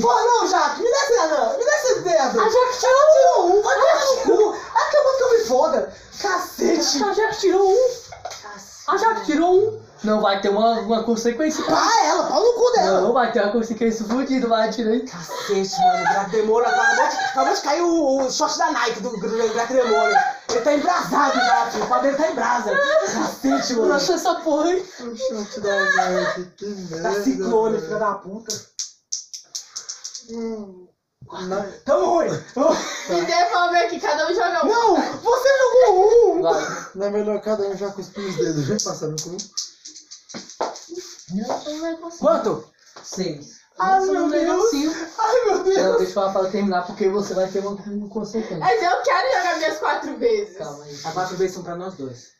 Porra, não, Jaque, me dá esse dedo, me dá esse dedo. A Jaque tirou um, vai tomar no cu. Acabou que eu me foda. Cacete. A Jaque tirou um! Cacete. A Jaque tirou um! Não vai ter uma, uma consequência. Pá, ela, pau no cu dela. Não vai ter uma consequência fodida, vai tirar aí. Cacete, mano, o Draco Demônio acabou de, acabou de cair o, o short da Nike do, Demônio. Ele tá embrasado já, tio. O pau dele tá em brasa. Cacete, mano. Nossa, essa porra aí. O shot da Nike, que merda. Tá ciclone, filha da puta. Hum, Tamo ruim. Me devolve aqui, cada um joga um. Não, você jogou um. Vai. Não é melhor cada um já cuspir os dedos, já passando com um. Não, não. Quanto? Seis. Ai, Nossa, meu Deus. negocinho. Ai, meu Deus. deixa eu falar terminar, porque você vai ter uma consequência. Mas eu quero jogar minhas quatro vezes. Calma aí. As quatro vezes são pra nós dois.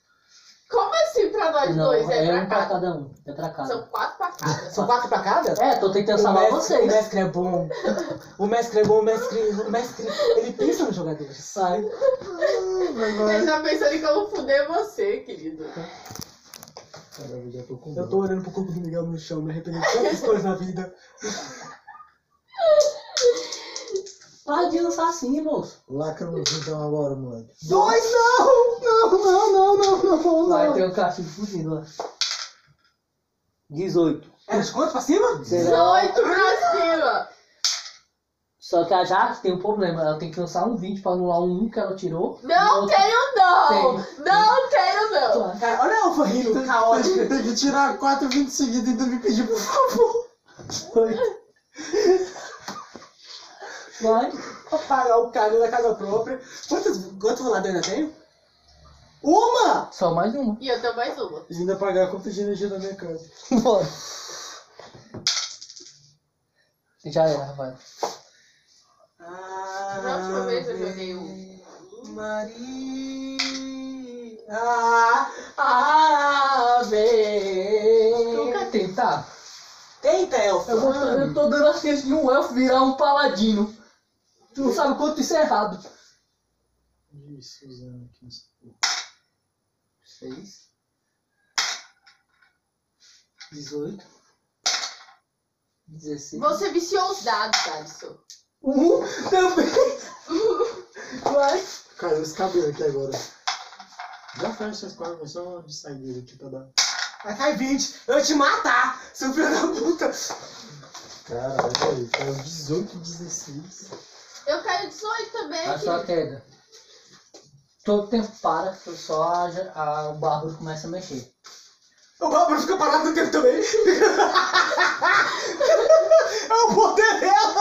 Como assim pra nós Não, dois? É, é um pra pra cada. cada um. É pra cada. São quatro pra cada. *laughs* São quatro pra cada? É, tô tentando O salvar mestre, o vocês. mestre é bom. O mestre é bom, o mestre, o mestre, ele pensa no jogador, sai. Ele tá pensando em como fuder você, querido. Caralho, já tô com Eu tô olhando pro corpo do Miguel no chão, me arrependendo de tantas coisas na vida. Para de lançar assim, moço. Lacra-nos então agora, moleque. Dois não! Não, não, não, não, não, não. Vai ter um castigo fudido lá. 18. É de quanto pra cima? Será? 18 pra cima. Só que a Jaque tem um problema. Ela tem que lançar um 20 pra anular um 1 que ela tirou. Não outro- tenho, não. Não tenho, não. Cara, olha Alfa rindo, caótica. Tem que tirar 4 20 seguidos e ainda me pedir por favor. Foi. Vai. Pra pagar o carro da casa própria. Quantas, quantos roladores eu ainda tenho? Uma! Só mais uma. E eu tenho mais uma. E ainda pagar a conta de energia da minha casa. Bora. Já era, Rafael. Na última vez eu joguei um. Maria. Ave. Tu quer tentar? Tenta, Elfa. Eu, vou, eu tô dando a chance de um elfo virar um paladino. Tu não sabe o quanto isso é errado. Isso, usando aqui nessa porra. 6 18 16 Você viciou os dados, Alisson. Um também Vai Caiu os cabelos aqui agora. Já fecha essas quadras, só de saída aqui pra dar. Vai cair 20. Eu te matar, seu filho da puta. Caralho, aí, caiu 18, 16. Eu caio 18 também. A sua querido. queda Todo tempo para Só a, a, o bárbaro começa a mexer O Bárbaro fica parado no tempo também. é o poder dela.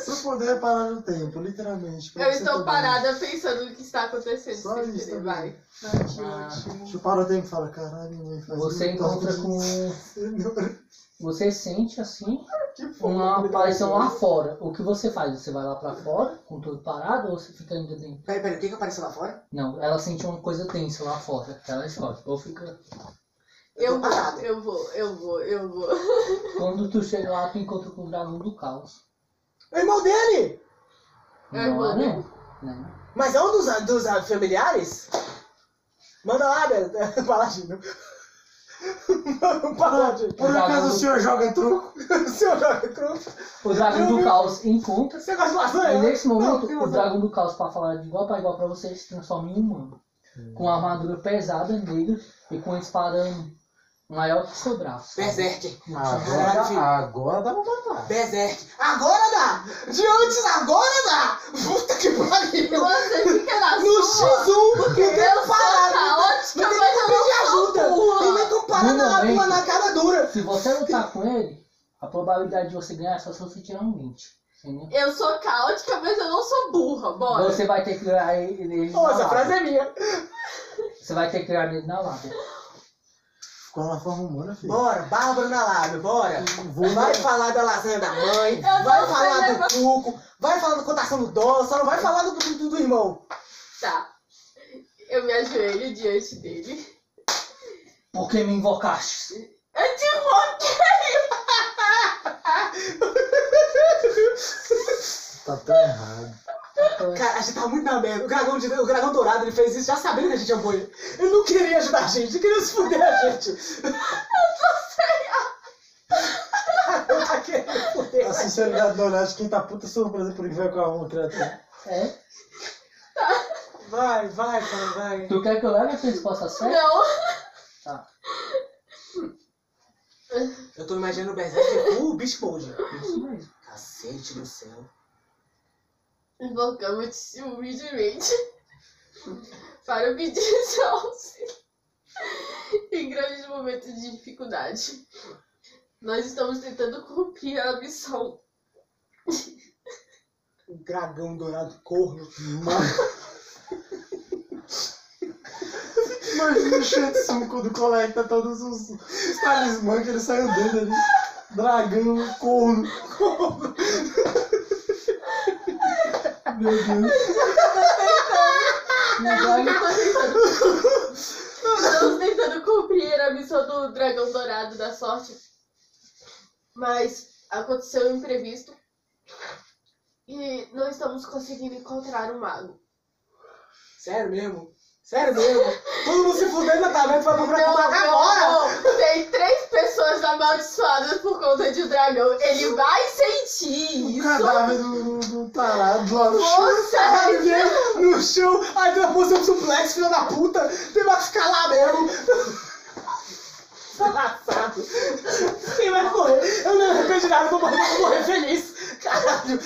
Seu poder é parar no tempo, literalmente. Eu estou parada pensando no que está acontecendo. Só isso também. Vai. Ai, que Ah. ótimo. para o tempo e fala, caralho, mãe, faz Você encontra com *laughs* Você sente assim Que foda. Uma aparição lá fora O que você faz? Você vai lá pra fora Com tudo parado Ou você fica ainda dentro? Peraí, peraí, o que que apareceu lá fora? Não, ela sente uma coisa tensa lá fora Ela escolhe Ou fica Eu vou, eu vou, eu vou, eu vou. *laughs* Quando tu chega lá, tu encontra com o dragão do caos. O irmão dele! É, irmão Não, dele? Não. Mas é um dos, dos ah, familiares? Manda lá. Paladino. *laughs* Um paladino. Por acaso *laughs* o senhor joga truco? O senhor joga truco. O dragão do caos encontra. Você gosta de E lasanha? nesse momento, Não, o dragão do caos, pra falar de igual pra igual pra vocês, se transforma em humano. Com uma armadura pesada, negra, e com uma espada maior que seu braço. Berserk. Agora, filho. agora dá pra matar. Berserk. Agora dá! De antes, agora dá! Puta que pariu! Você fica na No sua. X1, não tem Eu sou parar. caótica, Não tem mas eu não. Na, momento. na cara dura. Se você lutar com ele, a probabilidade de você ganhar é só se você tirar um 20. Entendeu? Eu sou caótica, mas eu não sou burra, bora. Você vai ter que ganhar ele, ele Ô, na essa frase é minha. Você vai ter que ganhar ele na lábia. Ficou na forma humana, filho. Bora, Bárbara na lábia, bora. Vou Vai falar da lasanha da mãe, Eu vai falar sei do truco, vai falar da cotação do dólar, só não vai falar do, do, do irmão. Tá. Eu me ajoelho diante dele. Por que me invocaste? Eu te invoquei! Tá tão errado. Cara, a gente tá muito na merda. O dragão, de- o dragão dourado ele fez isso já sabendo que a gente amou ele. Ele não queria ajudar a gente, ele queria se fuder a gente. Ele tá querendo fuder A a sinceridade da olhada de quem tá puta surpresa por invocar uma criatura. É? Vai, vai, cara, vai. Tu quer que eu leve a tua resposta a sério? Não. Tá. Eu tô imaginando o Berserk o Beast Mode. Isso mesmo. Cacete do céu. Invocamos humildemente para pedir seu auxílio em grandes momentos de dificuldade. Nós estamos tentando cumprir a missão. O dragão dourado corno. Imagina o Shetsun quando conecta todos os, os talismãs que ele saiu dele ali. Dragão, corno. Meu Deus. Estamos tentando cumprir a missão do dragão dourado da sorte. Mas aconteceu um imprevisto. E não estamos conseguindo encontrar o mago. Sério mesmo? Sério mesmo? Todo mundo se fudendo na taverna pra procurar Não, o não, agora! não. Tem três pessoas amaldiçoadas por conta de um dragão. Ele vai sentir O isso. cadáver do, do, do tarado lá no chão. No chão, aí tem uma posição de suplex, filha da puta, tem que ficar lá mesmo. Desgraçado. Quem vai morrer? Eu não me arrependo de nada, vou morrer, vou morrer feliz. Caralho.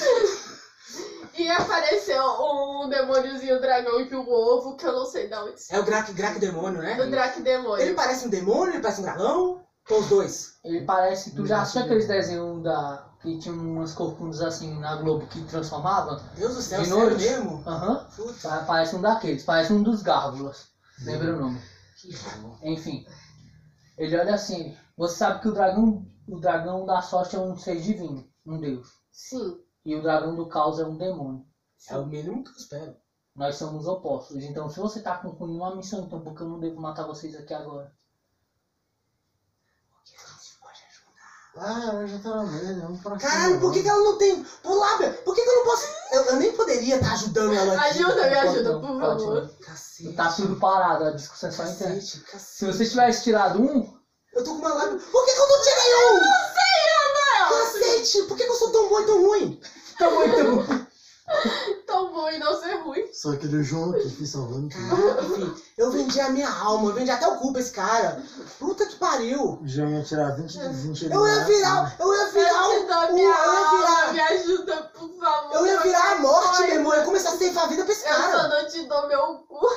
E apareceu um demôniozinho dragão e um ovo que eu não sei de onde. É o Grak, Grak demônio, né? Do Drac Demônio. Ele parece um demônio, ele parece um dragão? Ou os dois? Ele parece. Tu já assistiu aqueles desenhos da. que tinha umas corcundas assim na Globo que transformava? Deus do céu, De sério mesmo? Aham. Pa- Parece um daqueles, parece um dos gárgulas. Lembra o nome? que. Enfim. Ele olha assim, você sabe que o dragão, o dragão da sorte é um ser divino, um deus. Sim. E o dragão do caos é um demônio. É o mínimo que eu espero. Nós somos opostos. Então se você tá concluindo uma missão, então por que eu não devo matar vocês aqui agora? Ah, ela já tá na vamos pra cima. Caralho, por que, que ela não tem. Lábia, por que, que eu não posso. Eu, eu nem poderia estar ajudando ela aqui. Ajuda, me Pode ajuda, por pode favor. Cacete. Tá tudo parado, a discussão é só interna. Cacete, Se você tivesse tirado um, Eu tô com uma lábia. Por que, que eu não tirei um? Cacete, por que, eu sou tão bom e tão ruim? tá muito. *laughs* Tão bom e não ser ruim. Só aquele João que fui salvando tudo. Eu vendi a minha alma, eu vendi até o cu pra esse cara. Puta que pariu. João ia tirar 20 de 20 Eu ia virar, eu ia virar Eu o. ia alma, virar. me ajuda, por favor. Eu ia virar a morte, Coisa. meu irmão. Eu ia começar a ceifar a vida pra esse Eu só cara. não te dou meu cu.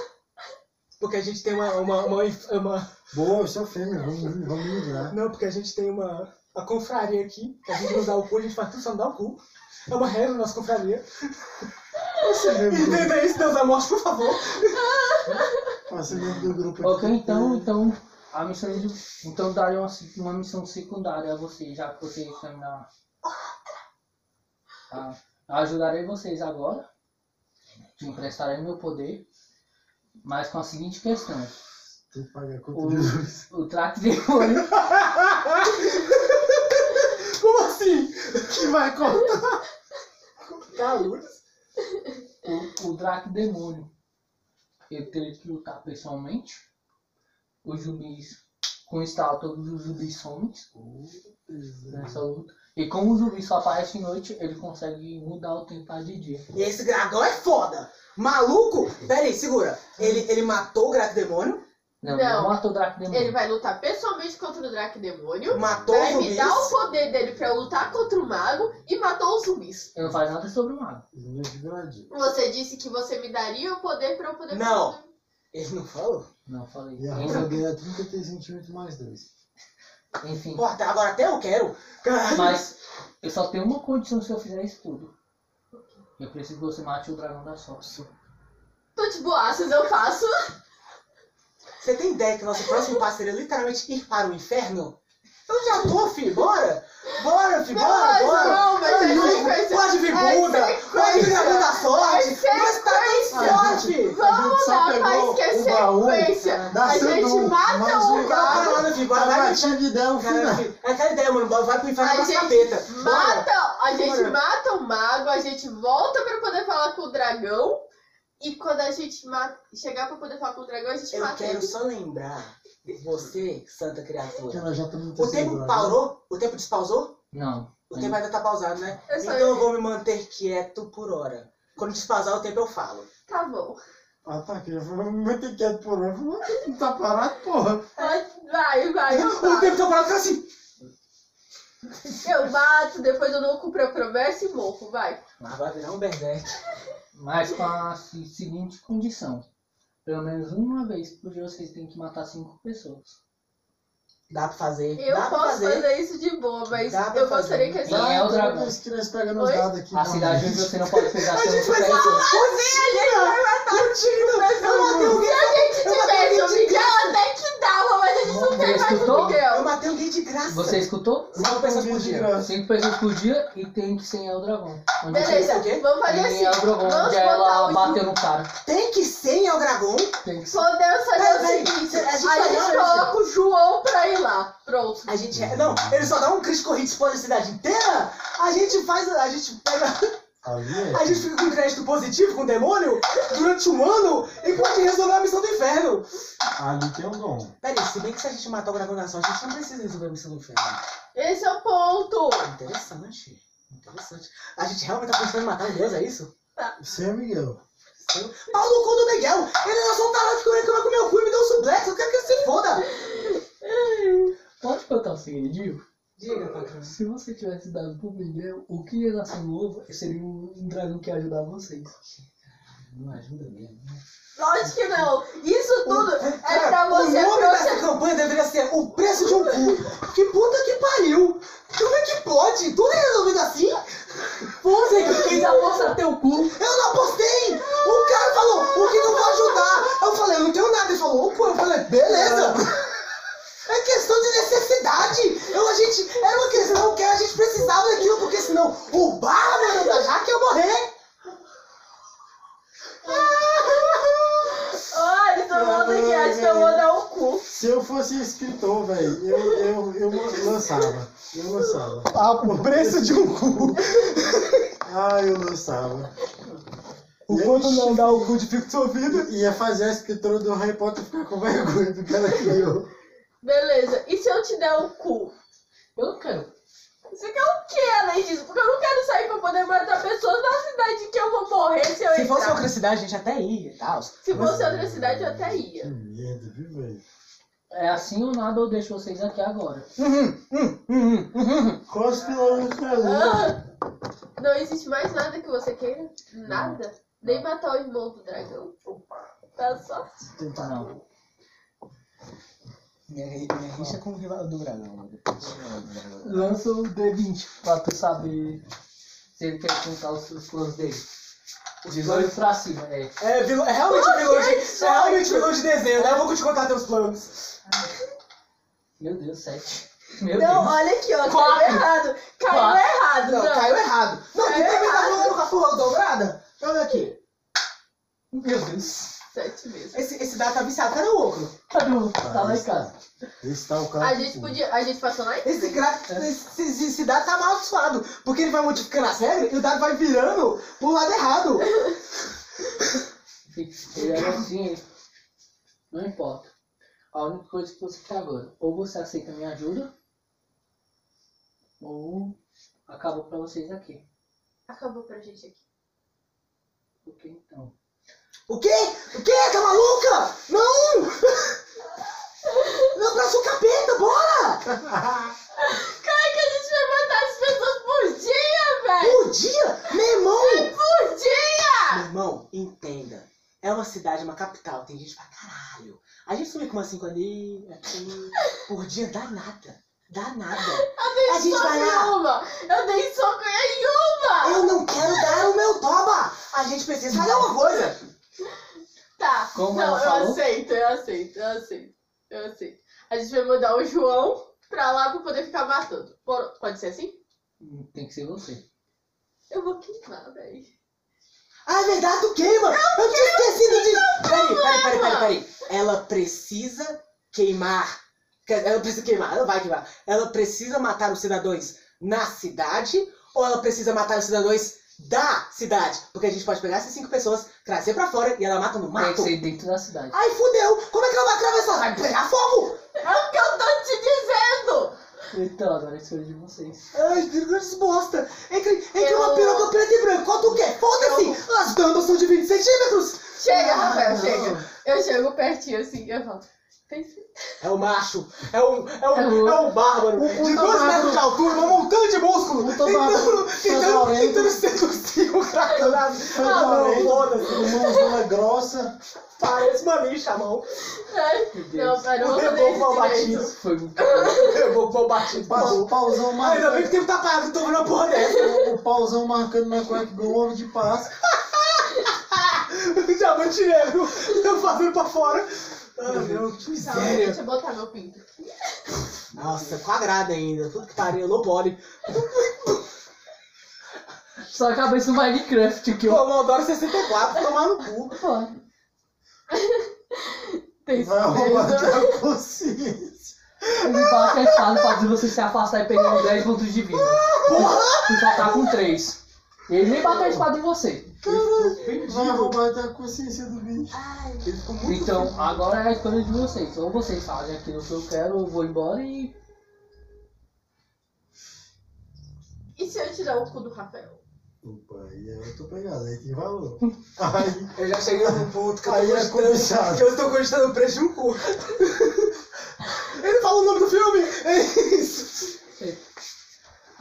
Porque a gente tem uma. uma, uma, uma- Boa, eu sou fêmea, vamos, vamos me livrar. Não, porque a gente tem uma. A confraria aqui, que a gente não dá o cu, a gente faz tudo só não dá o cu. É uma regra na nossa confraria. Entenda isso, Deus da morte, por favor. é membro do grupo Ok, aqui. então, então a missão de, então daria uma, uma missão secundária a você, já que você terminar. Tá? Ajudarei vocês agora. Te emprestarei meu poder. Mas com a seguinte questão. Tem que pagar conta O- de luz. O traque. Como assim? *laughs* Que vai cortar? Tá, luz. O, o Draco Demônio. Ele teria que lutar pessoalmente. Os zumbis. Estalo, todos os zumbis somem nessa luta. E como o zumbi só aparece de noite, ele consegue mudar o tempo para de dia. E esse dragão é foda. Maluco? Pera aí, segura. Ele, ele matou o Draco Demônio, Não, Não. não matou o Draco Demônio. Ele vai lutar pessoalmente contra o Draco Demônio. matou Vai me dar o poder dele pra lutar contra o mago e matou os zumbis. Ele não faz nada sobre o mago. É. Você disse que você me daria o poder pra eu poder Não. fazer. Ele não falou? Não falei. E a dele é 33 centímetros mais 2. Enfim. Pô, até- agora até eu quero. Caralho. Mas eu só tenho uma condição se eu fizer isso tudo. Eu preciso que você mate o dragão da sorte. Tô de boaças, eu faço. Você tem ideia que nosso próximo passo seria literalmente ir para o inferno? Eu já tô, filho. Bora. Bora, filho. Bora, Mas bora. não, mas é não. sequência. Pode vir É Buda. Pode vir dragão da sorte. É Mas tá tão forte. Vamos pegou mas que é sequência. da A gente mata o o- Para, mago. para, filho. Vai, baixar de ideia Cara, final. filho, é aquela ideia, mano. Vai pro inferno A com capetas. Bora. mata, a gente Bora. mata o mago, a gente volta pra poder falar com o dragão. E quando a gente mata, chegar pra poder falar com o dragão, a gente Eu mata quero ele. só lembrar, você, santa Que criatura. ela já tá no O tempo grau, parou? O tempo despausou? Não. O tempo ainda tá pausado, né? Eu só- Então eu vou me manter quieto por hora. Quando despausar o tempo eu falo. Tá bom. Ah, tá aqui. Eu falei, muito quieto por hora. Eu falei, Não tá parado, porra. Vai, vai, vai. Eu, O tempo tá parado fica assim. eu mato, depois eu não cumpro a promessa e morro, vai. Mas vai virar um berserk. Mas com a se- seguinte condição. Pelo menos uma vez por dia vocês têm que matar cinco pessoas. Dá pra fazer. Eu Dá posso fazer. fazer. isso de boa, mas eu gostaria que a gente. É o dragão? vez que nós pegamos os Oi? dados aqui. A não, cidade onde você não pode pegar A seu gente vai super salvar cozinha, gente vai matar o tiro. Eu matei alguém. Se a gente Eu matei tivesse o alguém de Miguel, até que dava, mas a gente não Você tem mais o escutou? Eu Miguel. matei alguém de graça. Você escutou? Cinco pessoas por dia. Cinco pessoas por dia e tem que ser o dragão. Onde Beleza, o vamos fazer assim. El Dragão, Vamos onde botar ela bateu no cara. Tem que ser em El Dragão. Tem que ser. Podemos fazer o seguinte: a gente vai lá, coloca o João pra ir lá. Pronto. A gente. Não, ele só dá um crítico hit explode a cidade inteira. A gente faz. A gente pega. É. *laughs* A gente fica com crédito positivo com o demônio durante um ano e pode resolver a missão do inferno. Ali tem um dom. Pera aí, se bem que se a gente matar o dragão da sorte, a gente não precisa resolver a missão do inferno. Esse é o ponto. Interessante. Interessante. A gente realmente tá pensando em matar um deus, é isso? Você é Miguel. Pau no cu do Miguel! Ele é só um tarado que vai comer o cu e me deu um suplex, eu quero que ele se foda! Pode contar o segredinho? Diga, patrão. Se você tivesse dado pro Miguel, o que ia nascer no ovo seria um dragão que ia ajudar vocês. Não ajuda mesmo. Lógico que não. Isso tudo é Cara, pra o você nome proce- dessa campanha deveria ser O Preço de um Cu. Que puta que pariu! Como é que pode? Tudo é resolvido assim? Você que fez apostar teu cu! Eu não apostei! O cara falou, o que eu vou ajudar? Eu falei, eu não tenho nada. Ele falou, opa, eu falei, beleza. É questão de necessidade. Eu, a gente, era uma questão que a gente precisava daquilo, porque senão o bárbaro da Jaque ia morrer. Olha, mundo aqui acha que eu vou *laughs* dar o cu. Se eu fosse escritor, velho, eu, eu, eu lançava. Eu lançava. Ah, o preço de um cu. Ah, eu lançava. O quanto não dá o cu de fico sua vida? Ia fazer a escritora do Harry Potter ficar com vergonha do que ela criou. Beleza, e se eu te der o cu? Eu não quero. Você quer o que além disso? Porque eu não quero sair pra poder matar pessoas na cidade que eu vou morrer se eu Se fosse outra cidade, a gente até ia e tal. Se fosse outra cidade, eu até ia. Que merda, viu, velho? É assim ou nada, eu deixo vocês aqui agora. Cospe lá no calor. Ah, não existe mais nada que você queira? Nada? Nem matar o irmão do dragão. Tá sorte. Tentar. Não. Minha, minha rixa com o rival do dragão. mano. Lança o D20 pra tu saber se ele quer contar os, os planos dele. Os 18 pra cima, é. É, vilão- é realmente vilão de, é realmente vilão de desenho, né? Eu vou te contar teus planos. Meu Deus, 7. Meu não, Deus. olha aqui, ó. Quatro. Caiu errado. Caiu Quatro. errado. Não, Não, caiu errado. Não, tu Caiu também tá errado. falando com a porra dobrada? Olha aqui. Meu Deus. Sete meses. Esse, esse dado tá viciado. Cadê o ogro? Cadê o- Tá lá em casa. Esse tá o cara. A gente podia. A gente passou lá em Esse, gra... esse, esse, esse dado tá amaldiçoado. Porque ele vai modificando as regras e o dado vai virando pro lado errado. Ele era assim, não importa. A única coisa que você quer agora, ou você aceita minha ajuda, ou acabou pra vocês aqui. Acabou pra gente aqui. Porque então. O quê? O quê? Tá maluca? Não! *laughs* Não, abraça o capeta, bora! Cara, que a gente vai matar as pessoas por dia, velho! Por dia? Meu irmão! Por dia! Meu irmão, entenda. É uma cidade, uma capital, tem gente pra caralho. A gente sumir com umas cinco ali, aqui, por dia, dá nada. Dá nada. Eu dei A gente soco vai em lá. uma! Eu dei soco em uma! Eu não quero dar o meu toba! A gente precisa fazer uma coisa. Tá, Como não, eu falou? aceito, eu aceito, eu aceito, eu aceito. A gente vai mandar o João pra lá pra poder ficar matando. Pode ser assim? hum, Tem que ser você. Eu vou queimar, velho. Ah, é verdade, tu queima! Eu, tinha esquecido disso! Peraí, peraí, peraí, peraí, peraí. Ela precisa queimar. Ela precisa queimar, ela vai queimar. Ela precisa matar os cidadãos na cidade ou ela precisa matar os cidadãos da cidade? Porque a gente pode pegar essas cinco pessoas, trazer pra fora e ela mata no Tem que mato. ser dentro da cidade. Ai, fudeu! Como é que ela vai atravessar? Vai pegar fogo! É o que eu tô te dizendo! Então, agora é escolha de vocês. Ai, grande bosta! Entre, entre Eu- uma piroca preta e branca, qual tu quer? Foda-se! As damas são de 20 centímetros! Chega, Ah, Rafael, não. chega. Eu chego pertinho assim, eu falo. Tem? É o macho, é o, é o, É o- é o bárbaro, o- de dois metros de altura, uma montanha de músculo, tentando, tentando, tentando seduzir o cara lá. Ah, não, foda-se, Mãozinha grossa. parece uma lixa a mão. Ai, Meu Não, Deus. pera, eu O vou fazer reboco mal isso direito. batido. Foi Eu vou pôr batido. O pauzão Ainda bem que marcando. o tempo tá parado, tô vendo uma porra dessa. O pauzão marcando na cueca um ovo de Páscoa. Diamante negro, eu fazendo pra fora. Ah, meu, que miséria. deixa eu botar meu pinto. Nossa, quadrada ainda. Puta que pariu, low poly. Só a cabeça do Minecraft aqui, Pô, ó. Moldoro 64, tomar no cu. Pô, *laughs* Tem Vai roubar a consciência. Ele bate a espada fazendo você se afastar e pegar 10 pontos de vida. *laughs* Tu só tá com 3. Ele nem bateu a espada em você. Vai roubar até a consciência do bicho. Ai, Ele ficou muito Então, agora é a escolha de vocês. Ou vocês fazem aquilo que eu quero, eu vou embora e. e se eu tirar o cu do Rafael? Opa, aí é outra pegada, aí tem valor. Aí, *laughs* Eu já cheguei num ponto que eu tô Aí é cobiçado. que eu tô cogitando o preço de um cu. Ele fala o nome do filme! É isso!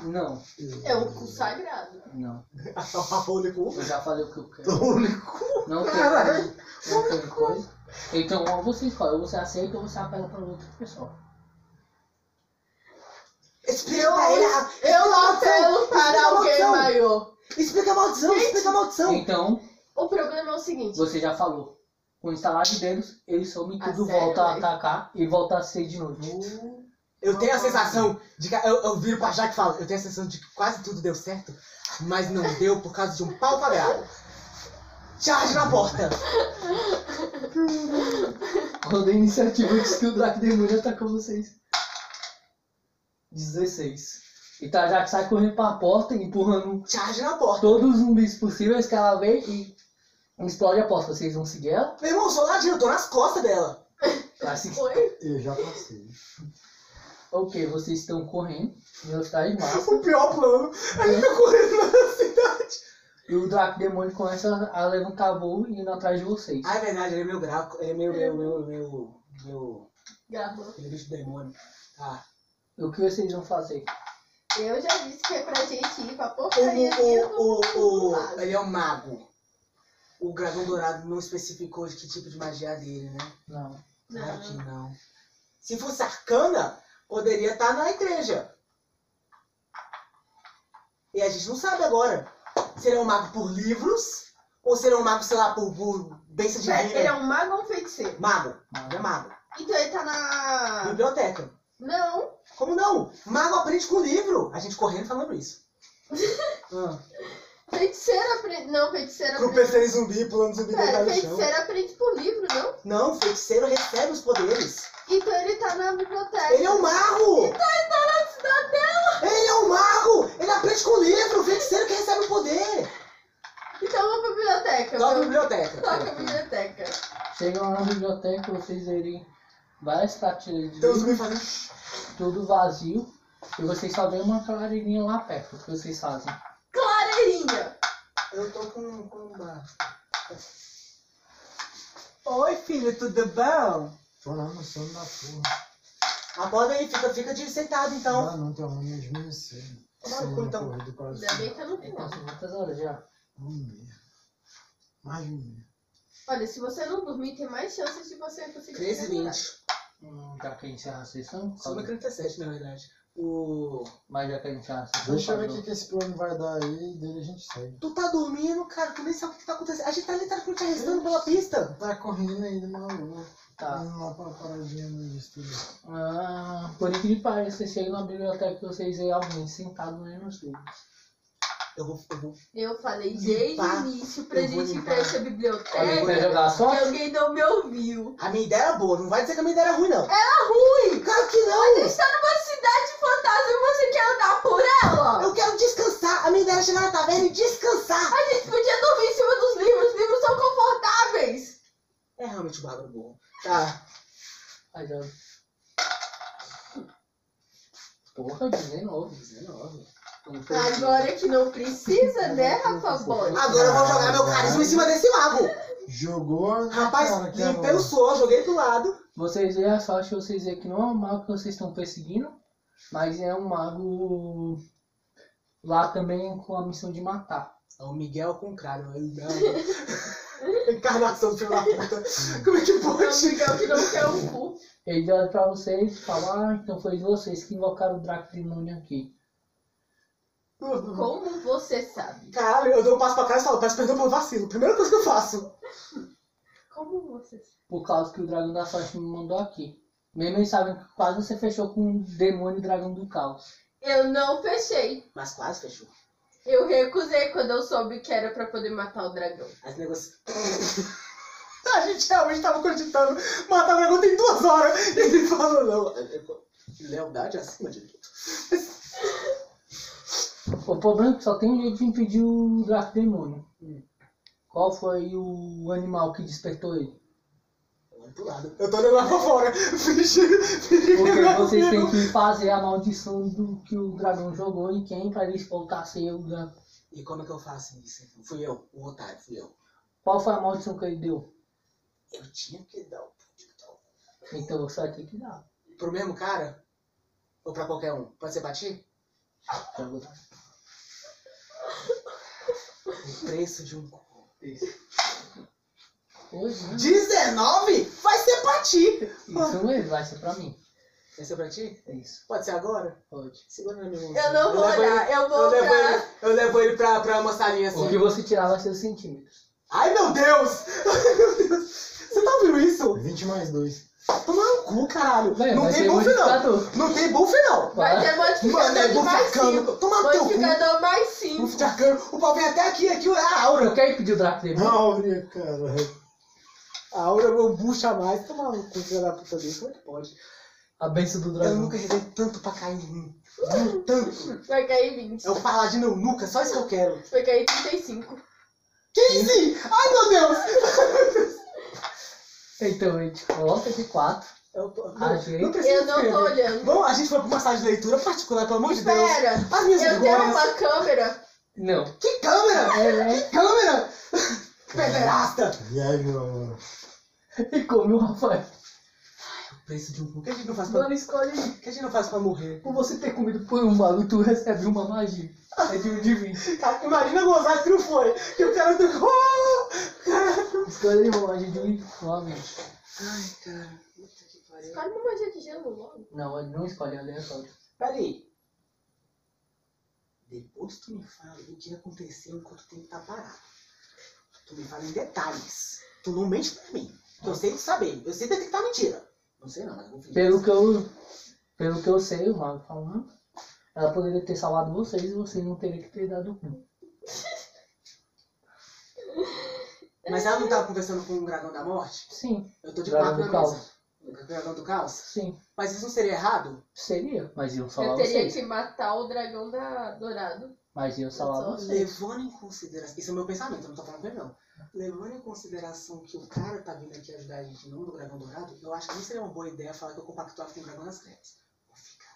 Não, É o cu sagrado. não. *laughs* Cu. Eu já falei o que eu quero. tô único. Não tem, Caralho. não tem coisa. Então, ou você escolhe, ou você aceita ou você apela pra outra pessoa. Explica pra ele a... explica Eu a não maldição, apelo para explica a alguém maldição, maior. Explica a maldição, explica a maldição. Então, O problema é o seguinte. você já falou. Com o instalar de dedos, eles somem Ah, tudo, sério, volta a velho? atacar e volta a ser de novo. Eu tenho a sensação de que. Eu, eu viro pra Jaque e falo, eu tenho a sensação de que quase tudo deu certo, mas não deu por causa de um pau quadrado. Charge na porta! Rodei iniciativa antes que o Draco Demônio atacou vocês. 16. Então já que sai correndo pra porta, empurrando Charge na porta! todos os zumbis possíveis que ela vê e explode a porta. Vocês vão seguir ela? Meu irmão, sou ladinho, eu tô nas costas dela. Foi? Eu já passei. Ok, vocês estão correndo, velocidade máxima. O pior plano, a gente tá correndo na *laughs* cidade. E o Draco Demônio começa a levantar voo e indo atrás de vocês. Ah, é verdade, ele é meu grau, ele é meu, meu, meu, meu, meu, Gabo. aquele bicho do demônio. Tá. E o que vocês vão fazer? Eu já disse que é pra gente ir pra porcaria o, o, o, ele é um mago. O dragão dourado não especificou de que tipo de magia é dele, né? Não. Claro que Não. não. Se fosse arcana, poderia estar na igreja. E a gente não sabe agora. Se ele é um mago por livros, ou se ele é um mago, sei lá, por, por bênção Pera, divina. Ele é um mago ou um feiticeiro? Mago. Ele é mago. Então ele tá na. Biblioteca. Não. Como não? Mago aprende com livro. A gente correndo falando isso. *laughs* ah. Feiticeiro aprende. Não, feiticeiro Pro aprende. PC zumbi, pulando zumbi Pera, deitado no chão. feiticeiro aprende por livro. Não, o feiticeiro recebe os poderes. Então ele tá na biblioteca. Ele é um mago! Então ele tá na cidadela. Ele é um mago! Ele aprende com o livro, o feiticeiro que recebe o poder. Então vamos pra biblioteca. Toca a biblioteca. Toca a biblioteca. Chegam lá na biblioteca, vocês verem várias prateleiras de Tem os livro, fazendo. tudo vazio. E vocês só veem uma clareirinha lá perto. O que vocês fazem? Eu tô com, com um bar. Oi, filho, tudo bom? Tô lá no sono da porra. Acorda aí, fica, fica de sentado então. Ah, não, tô amanhã de manhã cedo. Na então. Ainda bem que eu não Então, fumo. são quantas horas já? Um meia. Mais de um meia. Olha, se você não dormir, tem mais chances de você conseguir 13 e terminar. 20. Hum, já que a sessão? Só no 37, na verdade. O... Mas já que a a sessão. Deixa eu ver o que, que esse plano vai dar aí e dele a gente segue. Tu tá dormindo, cara, tu nem sabe o que tá acontecendo. A gente tá literalmente arrastando pela pista. Tá correndo ainda, maluco. Tá. Indo lá pra paradinha no estúdio. Ah, por incrível que pareça, chegam na biblioteca e vocês veem alguém sentado lendo os livros. Eu vou, eu vou. Eu falei desde o início pra gente ir pra essa biblioteca. quer jogar a Que alguém não me ouviu. A minha ideia era boa, não vai dizer que a minha ideia era ruim, não. Era ruim! Claro que A não! gente tá numa e você quer andar por ela! Eu quero descansar. A minha ideia era chegar na taverna e descansar. A gente podia dormir em cima dos livros, os livros são confortáveis! É realmente o bárbaro burro. Tá. Aí joga. Porra, 19. 19. Não foi Agora que não precisa, né, Rafa Boy? Agora eu vou jogar meu carisma em cima desse mago. Jogou Rapaz, cara limpei o suor, joguei pro lado. Vocês veem a sorte, vocês veem que não é um mago que vocês estão perseguindo, mas é um mago lá também com a missão de matar. É o Miguel contrário. Ele não. *laughs* Encarnação filho da puta. Como é que É o pode? Miguel que não quer o cu. Ele olha pra vocês e fala, ah, então foi vocês que invocaram o Draco Demônio aqui. Como você sabe? Caralho, eu dou um passo pra trás e falo, peço perdão pelo vacilo. Primeira coisa que eu faço. Como você sabe? Por causa que o Dragão da Sorte me mandou aqui. Mesmo eles sabem que quase você fechou com o demônio e dragão do caos. Eu não fechei. Mas quase fechou. Eu recusei quando eu soube que era pra poder matar o dragão. Aí esse negócio. *laughs* A gente realmente tava cogitando matar o dragão tem duas horas. E *laughs* ele falou, não. é- é- Lealdade acima de tudo. *laughs* O problema é que só tem um jeito de impedir o Draco Demônio. Hum. Qual foi o animal que despertou ele? Eu olho pro lado. Eu tô olhando lá pra fora. *laughs* Porque vocês têm que fazer a maldição do que o dragão jogou em quem pra eles voltar a ser o dragão. E como é que eu faço isso? Fui eu, o otário, fui eu. Qual foi a maldição que ele deu? Eu tinha que dar o Então você vai ter que dar. Pro mesmo cara? Ou pra qualquer um? Pode ser pra ti? Joga. O preço de um cu. Hoje, né? 19? Vai ser pra ti! Isso mesmo, vai ser pra mim. Vai ser pra ti? É isso. Pode ser agora? Pode. Segura na minha mão. Eu não vou levo olhar, ele- eu vou eu levo pra- ele, eu levo ele pra, pra uma salinha O que assim. você tirar vai ser os centímetros. Ai meu Deus! Ai *laughs* meu Deus! Você tá ouvindo isso? 20 mais 2. Toma no cu, caralho! Velho, não vai tem buff não! Não tem buff não! Vai ter Mano, modificador é de buff mais arcano. 5. Toma no teu cu! Modificador mais Buff 5. de arcano. O pau vem até aqui, aqui é a aura. Eu quero pedir o Draco Demônio. Áurea, cara. A aura eu bucha mais. Toma cu, filho da puta dele. Como é que pode? A benção do Eu dragão. nunca rezei tanto pra cair em mim. Não, Tanto. Vai cair 20. É o paladino eu nunca, só isso que eu quero. Vai cair 35. 15! Ai meu Deus! *laughs* Então, a gente coloca de 4. Eu, tô, Ah, não, gente. não Eu não tô olhando. Bom, a gente foi pra uma sala de leitura particular, pelo amor de Deus. Espera. As minhas Eu tenho uma câmera. Não. Que câmera? É, Que câmera? Pederasta! Viagem, meu amor. É. E come o Rafael. O preço de um. O que a gente não faz pra, Mano, escolhe aí. o que a gente não faz pra morrer? Por você ter comido por um mago, tu recebe uma magia. É de um de 20. Tá, Imagina gozar que não foi. Que o cara do. Oh! Caralho. Escolhe uma magia de 20 novamente. Ai, cara. Puta que pariu. Escolhe uma magia de gelo logo. Não, ele não escolhe, é aleatório. Peraí. Depois tu me fala o que aconteceu enquanto o tempo tá parado. Tu me fala em detalhes. Tu não mente pra mim. Eu sei saber. Eu sei detectar mentira. Não sei não, mas eu vou fingir. Pelo que eu, pelo que eu sei, o mago falando, ela poderia ter salvado vocês e vocês não teriam que ter dado o cu. *laughs* Mas ela não tava conversando com o dragão da morte? Sim. Eu tô de Dragão quatro do na caos. mesa. O dragão do caos? Sim. Mas isso não seria errado? Seria, mas iam Eu salvar teria vocês. que matar o dragão da Dourado. Mas iam salvar Só- vocês. Levando em consideração. Isso é o meu pensamento, eu não tô falando com ele, não. Levando em consideração que o cara tá vindo aqui ajudar a gente no do dragão dourado, eu acho que não seria uma boa ideia falar que eu compactuava com o dragão das trevas. Vou ficar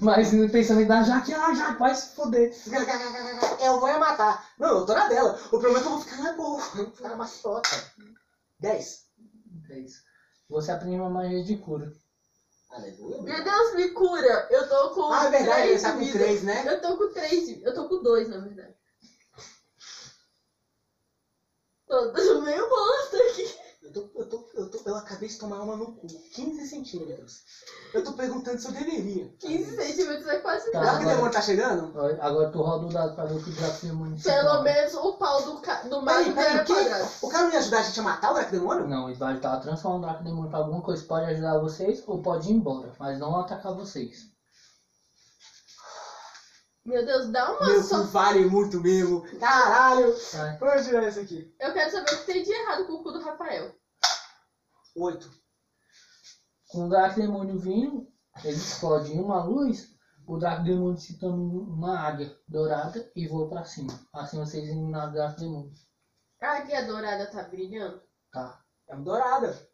Mas no pensamento da Jaque, ah, Jaque, vai se foder. *laughs* Eu vou ia matar. Não, eu tô na dela. O problema é que eu vou ficar na boa. Eu vou ficar na maciota. 10. É isso. Você aprende uma magia de cura. Aleluia. Meu Deus, me cura! Eu tô com Ah, é verdade, ele três tá com vidas. 3, né? Eu tô com três de- Eu tô com dois, na verdade. Tô *laughs* meio bosta aqui. Eu, tô, eu, tô, eu, tô, eu acabei de tomar uma no cu. 15 centímetros. Eu tô perguntando se eu deveria. 15 centímetros é quase Tá. Será nada. que o demônio tá chegando? Agora- Agora tu roda o dado pra ver o que o Draco Demônio Pelo menos o pau do, ca... do Peraí, mago o quê? quadrado. O cara não ia ajudar a gente a matar o Draco Demônio? Não, ele vai estar transformando o Draco Demônio pra alguma coisa. Pode ajudar vocês ou pode ir embora. Mas não atacar vocês. Meu Deus, dá uma Meu só. vale muito mesmo. Caralho. Vai. Vou tirar isso aqui. Eu quero saber o que tem de errado com o cu do Rafael. 8. Com o Draco Demônio vindo, ele explode em uma luz. O Draco Demônio se torna uma águia dourada e voa pra cima. Assim vocês eliminaram o Draco Demônio. A águia dourada tá brilhando? Tá. É uma dourada.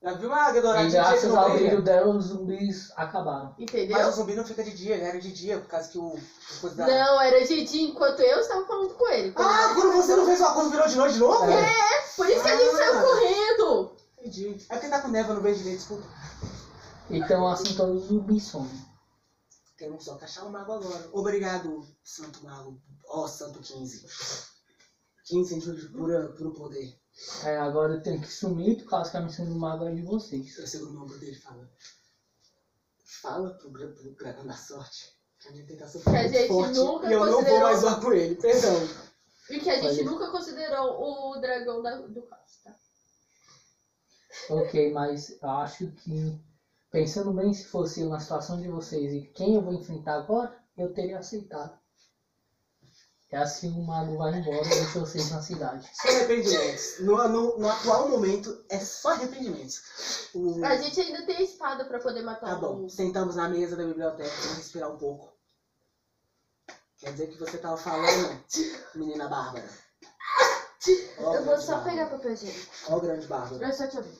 Já viu uma águia dourada E de dia graças não ao brilho dela, os zumbis acabaram. Entendeu? Mas o zumbi não fica de dia, ele era de dia, por causa que o... coisa da- Não, era de dia enquanto eu estava falando com ele. Ah, quando você não fez uma coisa, virou de noite de novo? É. Por isso que a gente Ah. saiu correndo. Entendi. É porque tá com neve, eu não vejo direito, desculpa. Então assim todos os zumbis somem. Temos só que achar o mago agora. Obrigado, Santo Mago. Ó, Santo 15. 15 centímetros de pura, puro poder. Aí agora eu tenho que sumir por causa que a missão do mago é de vocês. Eu seguro no ombro dele e fala. Fala pro, gra- pro dragão da sorte. Que a minha tentação Que a muito gente forte nunca e eu não vou considerou- mais zoar com ele. Perdão. E que a gente Olha. nunca considerou o dragão da- do caos, tá? Ok, mas eu acho que pensando bem se fosse eu na situação de vocês e quem eu vou enfrentar agora, eu teria aceitado. É assim o mago vai embora e deixa vocês na cidade. Só arrependimentos. No, no, no atual momento, é só arrependimentos. O... A gente ainda tem a espada pra poder matar Tá bom, sentamos na mesa da biblioteca, vamos respirar um pouco. Quer dizer que você tava falando, menina Bárbara? Ó, Eu vou grande só Bárbara. pegar papel higiênico. Ó, o grande Bárbara. Eu só te ouvir.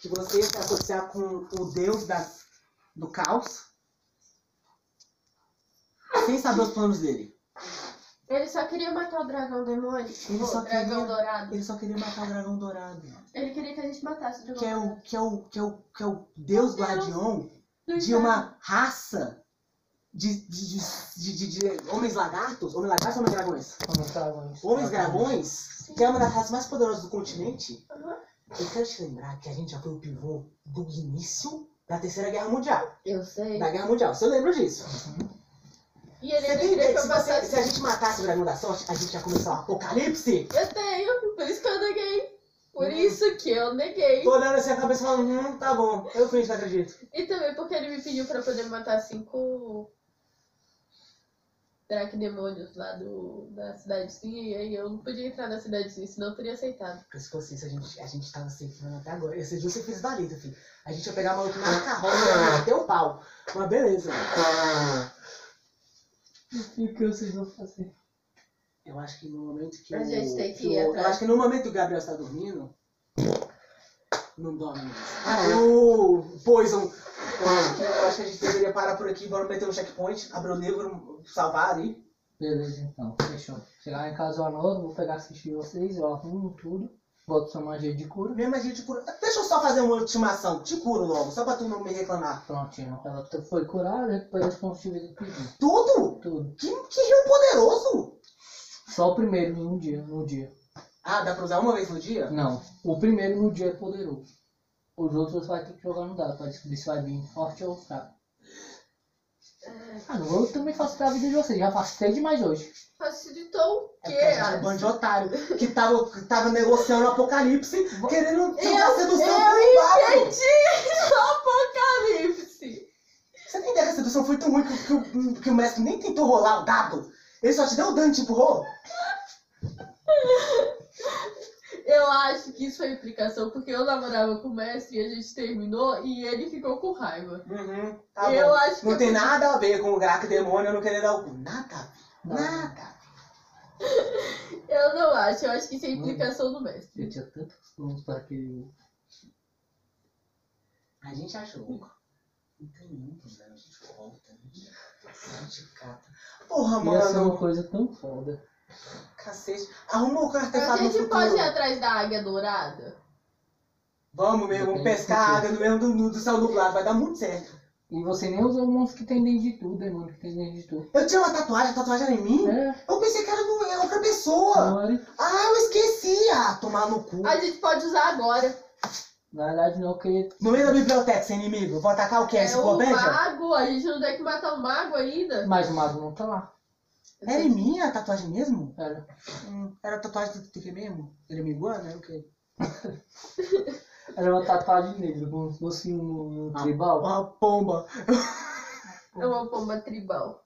Que você ia se associar com o deus das, do caos, sem saber os planos dele. Ele só queria matar o dragão demônio. Ele o só dragão queria- dourado. Ele só queria matar o dragão dourado. Ele queria que a gente matasse o dragão Que é o, que é o, que é o, que é o deus guardião de uma raça de, de, de, de, de- de homens lagartos. Homens lagartos ou homens dragões? Homens dragões. Homens dragões, que é uma das raças mais poderosas do continente. Eu quero te lembrar que a gente já foi o pivô do início da Terceira Guerra Mundial. Eu sei. Da Guerra Mundial, você lembra disso? E ele Você ainda tem ideia que se, você- se a gente matasse o Dragão da Sorte, a gente ia começar o apocalipse? Eu tenho, por isso que eu neguei. Por Hum. isso que eu neguei. Tô olhando assim a cabeça e falando, hum, tá bom, eu fingi que acredito. E também porque ele me pediu pra poder matar cinco Dracdemônios lá do, da cidadezinha. E aí eu não podia entrar na cidadezinha, senão eu teria aceitado. Porque se fosse isso, a gente, a gente tava safando até agora. Esse dia você fez valida, filho. A gente ia pegar maluco na carroça e meter o pau. Mas beleza. *laughs* E o que vocês vão fazer? Eu acho que no momento que A o... gente tem que ir o- Eu atrás. acho que no momento que o Gabriel está dormindo... Não dorme mais. Ah, o Poison... Eu acho, que, eu acho que a gente deveria parar por aqui, bora meter um checkpoint, abrir o livro, salvar ali. Beleza, então. Fechou. Chegar em casa eu anoto, vou pegar assistir vocês, eu arrumo tudo. Boto sua magia de cura. Minha magia te cura. Deixa eu só fazer uma ultimação. Te curo logo, só pra tu não me reclamar. Prontinho. Ela foi curada, recuperou os pontos de vida que pediu. Tudo? Tudo. Que, que rio poderoso! Só o primeiro no dia, no dia. Ah, dá pra usar uma vez no dia? Não, o primeiro no dia é poderoso. Os outros você vai ter que jogar no dado pra descobrir se vai vir forte ou fraco. Ah, não, eu também faço pra vida de vocês, já facilitei demais hoje. Facilitou o É quê? porque a gente é um bando de otário que tava, que tava negociando o apocalipse, querendo Eu, jogar sedução eu pro embate. entendi *laughs* o apocalipse. Você tem ideia que a sedução foi tão ruim que, que o- que o mestre nem tentou rolar o dado? Ele só te deu o dano, tipo, rolou. Eu acho que isso foi implicação, porque eu namorava com o mestre e a gente terminou e ele ficou com raiva. Uhum, tá eu bom. acho que Não tem nada a ver com o Graco Demônio, eu não querer dar o cu. Nada a. Não. Nada. *laughs* Eu não acho, eu acho que isso é implicação do mestre. Eu tinha tantos planos para aquele. A gente achou. Não tem muito, né? A gente volta. A gente cata. Porra, Ia ser uma mano. coisa tão foda. Cacete. Arruma o A artefato no gente pode ir atrás da águia dourada? Vamos mesmo, pescar água no mesmo do, do céu nublado. Vai dar muito certo. E você nem usou o monstro que tem dentro de tudo, demônio que tem dentro de tudo. Eu tinha uma tatuagem, a tatuagem era em mim? É, Eu pensei que era do- era outra pessoa. não era. Ah, eu esqueci. Ah, tomar no cu. A gente pode usar agora. Na verdade não, porque No meio da biblioteca, sem inimigo. Vou atacar o que? A É o mago, a gente não tem que matar o mago ainda. mas o mago não tá lá. Era em mim a tatuagem mesmo? Era. Hum, era a tatuagem do que mesmo? Ele me iguana? Era o quê? *laughs* Era uma tatuagem negra, como se fosse um, um tribal. Uma pomba. É uma pomba tribal.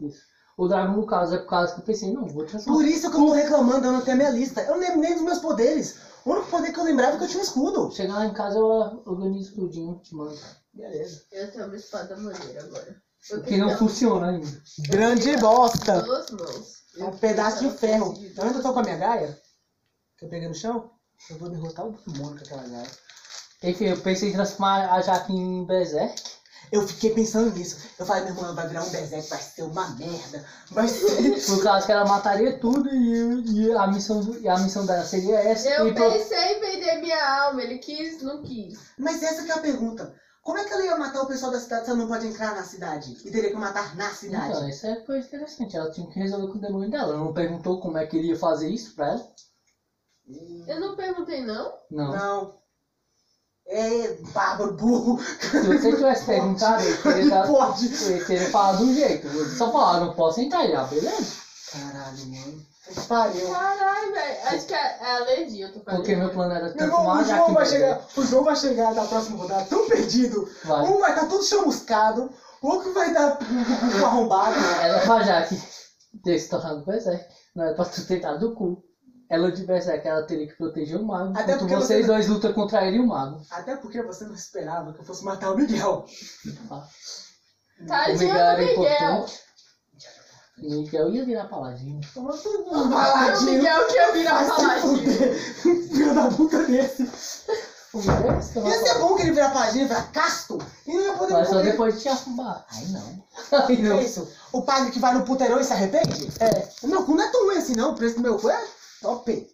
Isso. O dragão, no caso, é por causa que eu pensei, não, vou transformar. Por isso que eu tô reclamando, eu não tenho a minha lista. Eu não lembro nem dos meus poderes. O único poder que eu lembrava é que eu tinha um escudo. Chegar lá em casa eu organizo tudinho, te mando. Beleza. Eu tenho uma espada maneira agora. Que não funciona ainda. Grande bosta. É um pedaço de ferro. Eu ainda tô com a minha gaia. Que eu peguei no chão. Eu vou derrotar o demônio com aquela gaia. Enfim, eu pensei em transformar a Jaque em Berserk. Eu fiquei pensando nisso. Eu falei, meu irmão, vai virar um berserk, vai ser uma merda. Vai ser. *laughs* Por causa que ela mataria tudo e, e a, missão, do- e a missão dela seria essa. Eu e pro- pensei em vender minha alma, ele quis, não quis. Mas essa que é a pergunta. Como é que ela ia matar o pessoal da cidade se ela não pode entrar na cidade? E teria que matar na cidade? Então, isso é coisa interessante. Ela tinha que resolver com o demônio dela. Ela não perguntou como é que ele ia fazer isso pra ela? Eu não perguntei, não. Não. Não. É, bárbaro, burro. Se você tivesse perguntado, ele teria, dado, Pode. ele teria falado de um jeito. Só falou, ah, não posso entrar. Ele, ah, beleza. Caralho, mano. Que Pariu. Caralho, velho. Acho que é, é alergia, eu tô falando. Porque meu plano era Meu irmão, o João vai chegar. O João vai chegar na próxima rodada tão perdido. Vai. Um vai estar todo chamuscado, o outro vai dar um cu arrombado. Ela é pra Jaque ter se tornado Berserk. Não é pra tu tentar do cu. Ela de Berserk, ela teria que proteger o mago. Até porque vocês você- dois lutam contra ele e o mago. Até porque você não esperava que eu fosse matar o Miguel. O Tadinho Miguel do era Miguel. importante. O Miguel ia virar paladino. O mundo, paladinho. Miguel que ia virar paladino. Filho da puta desse. O Miguel ia se tornar Ia ser paladino. bom que ele virar paladinho e virar casto. E não ia poder Mas só comer. depois de te afumbar. Aí não. *laughs* Não. é isso? O padre que vai no puteirão e se arrepende? É. O meu cu não é tão ruim assim não, o preço do meu cu é top.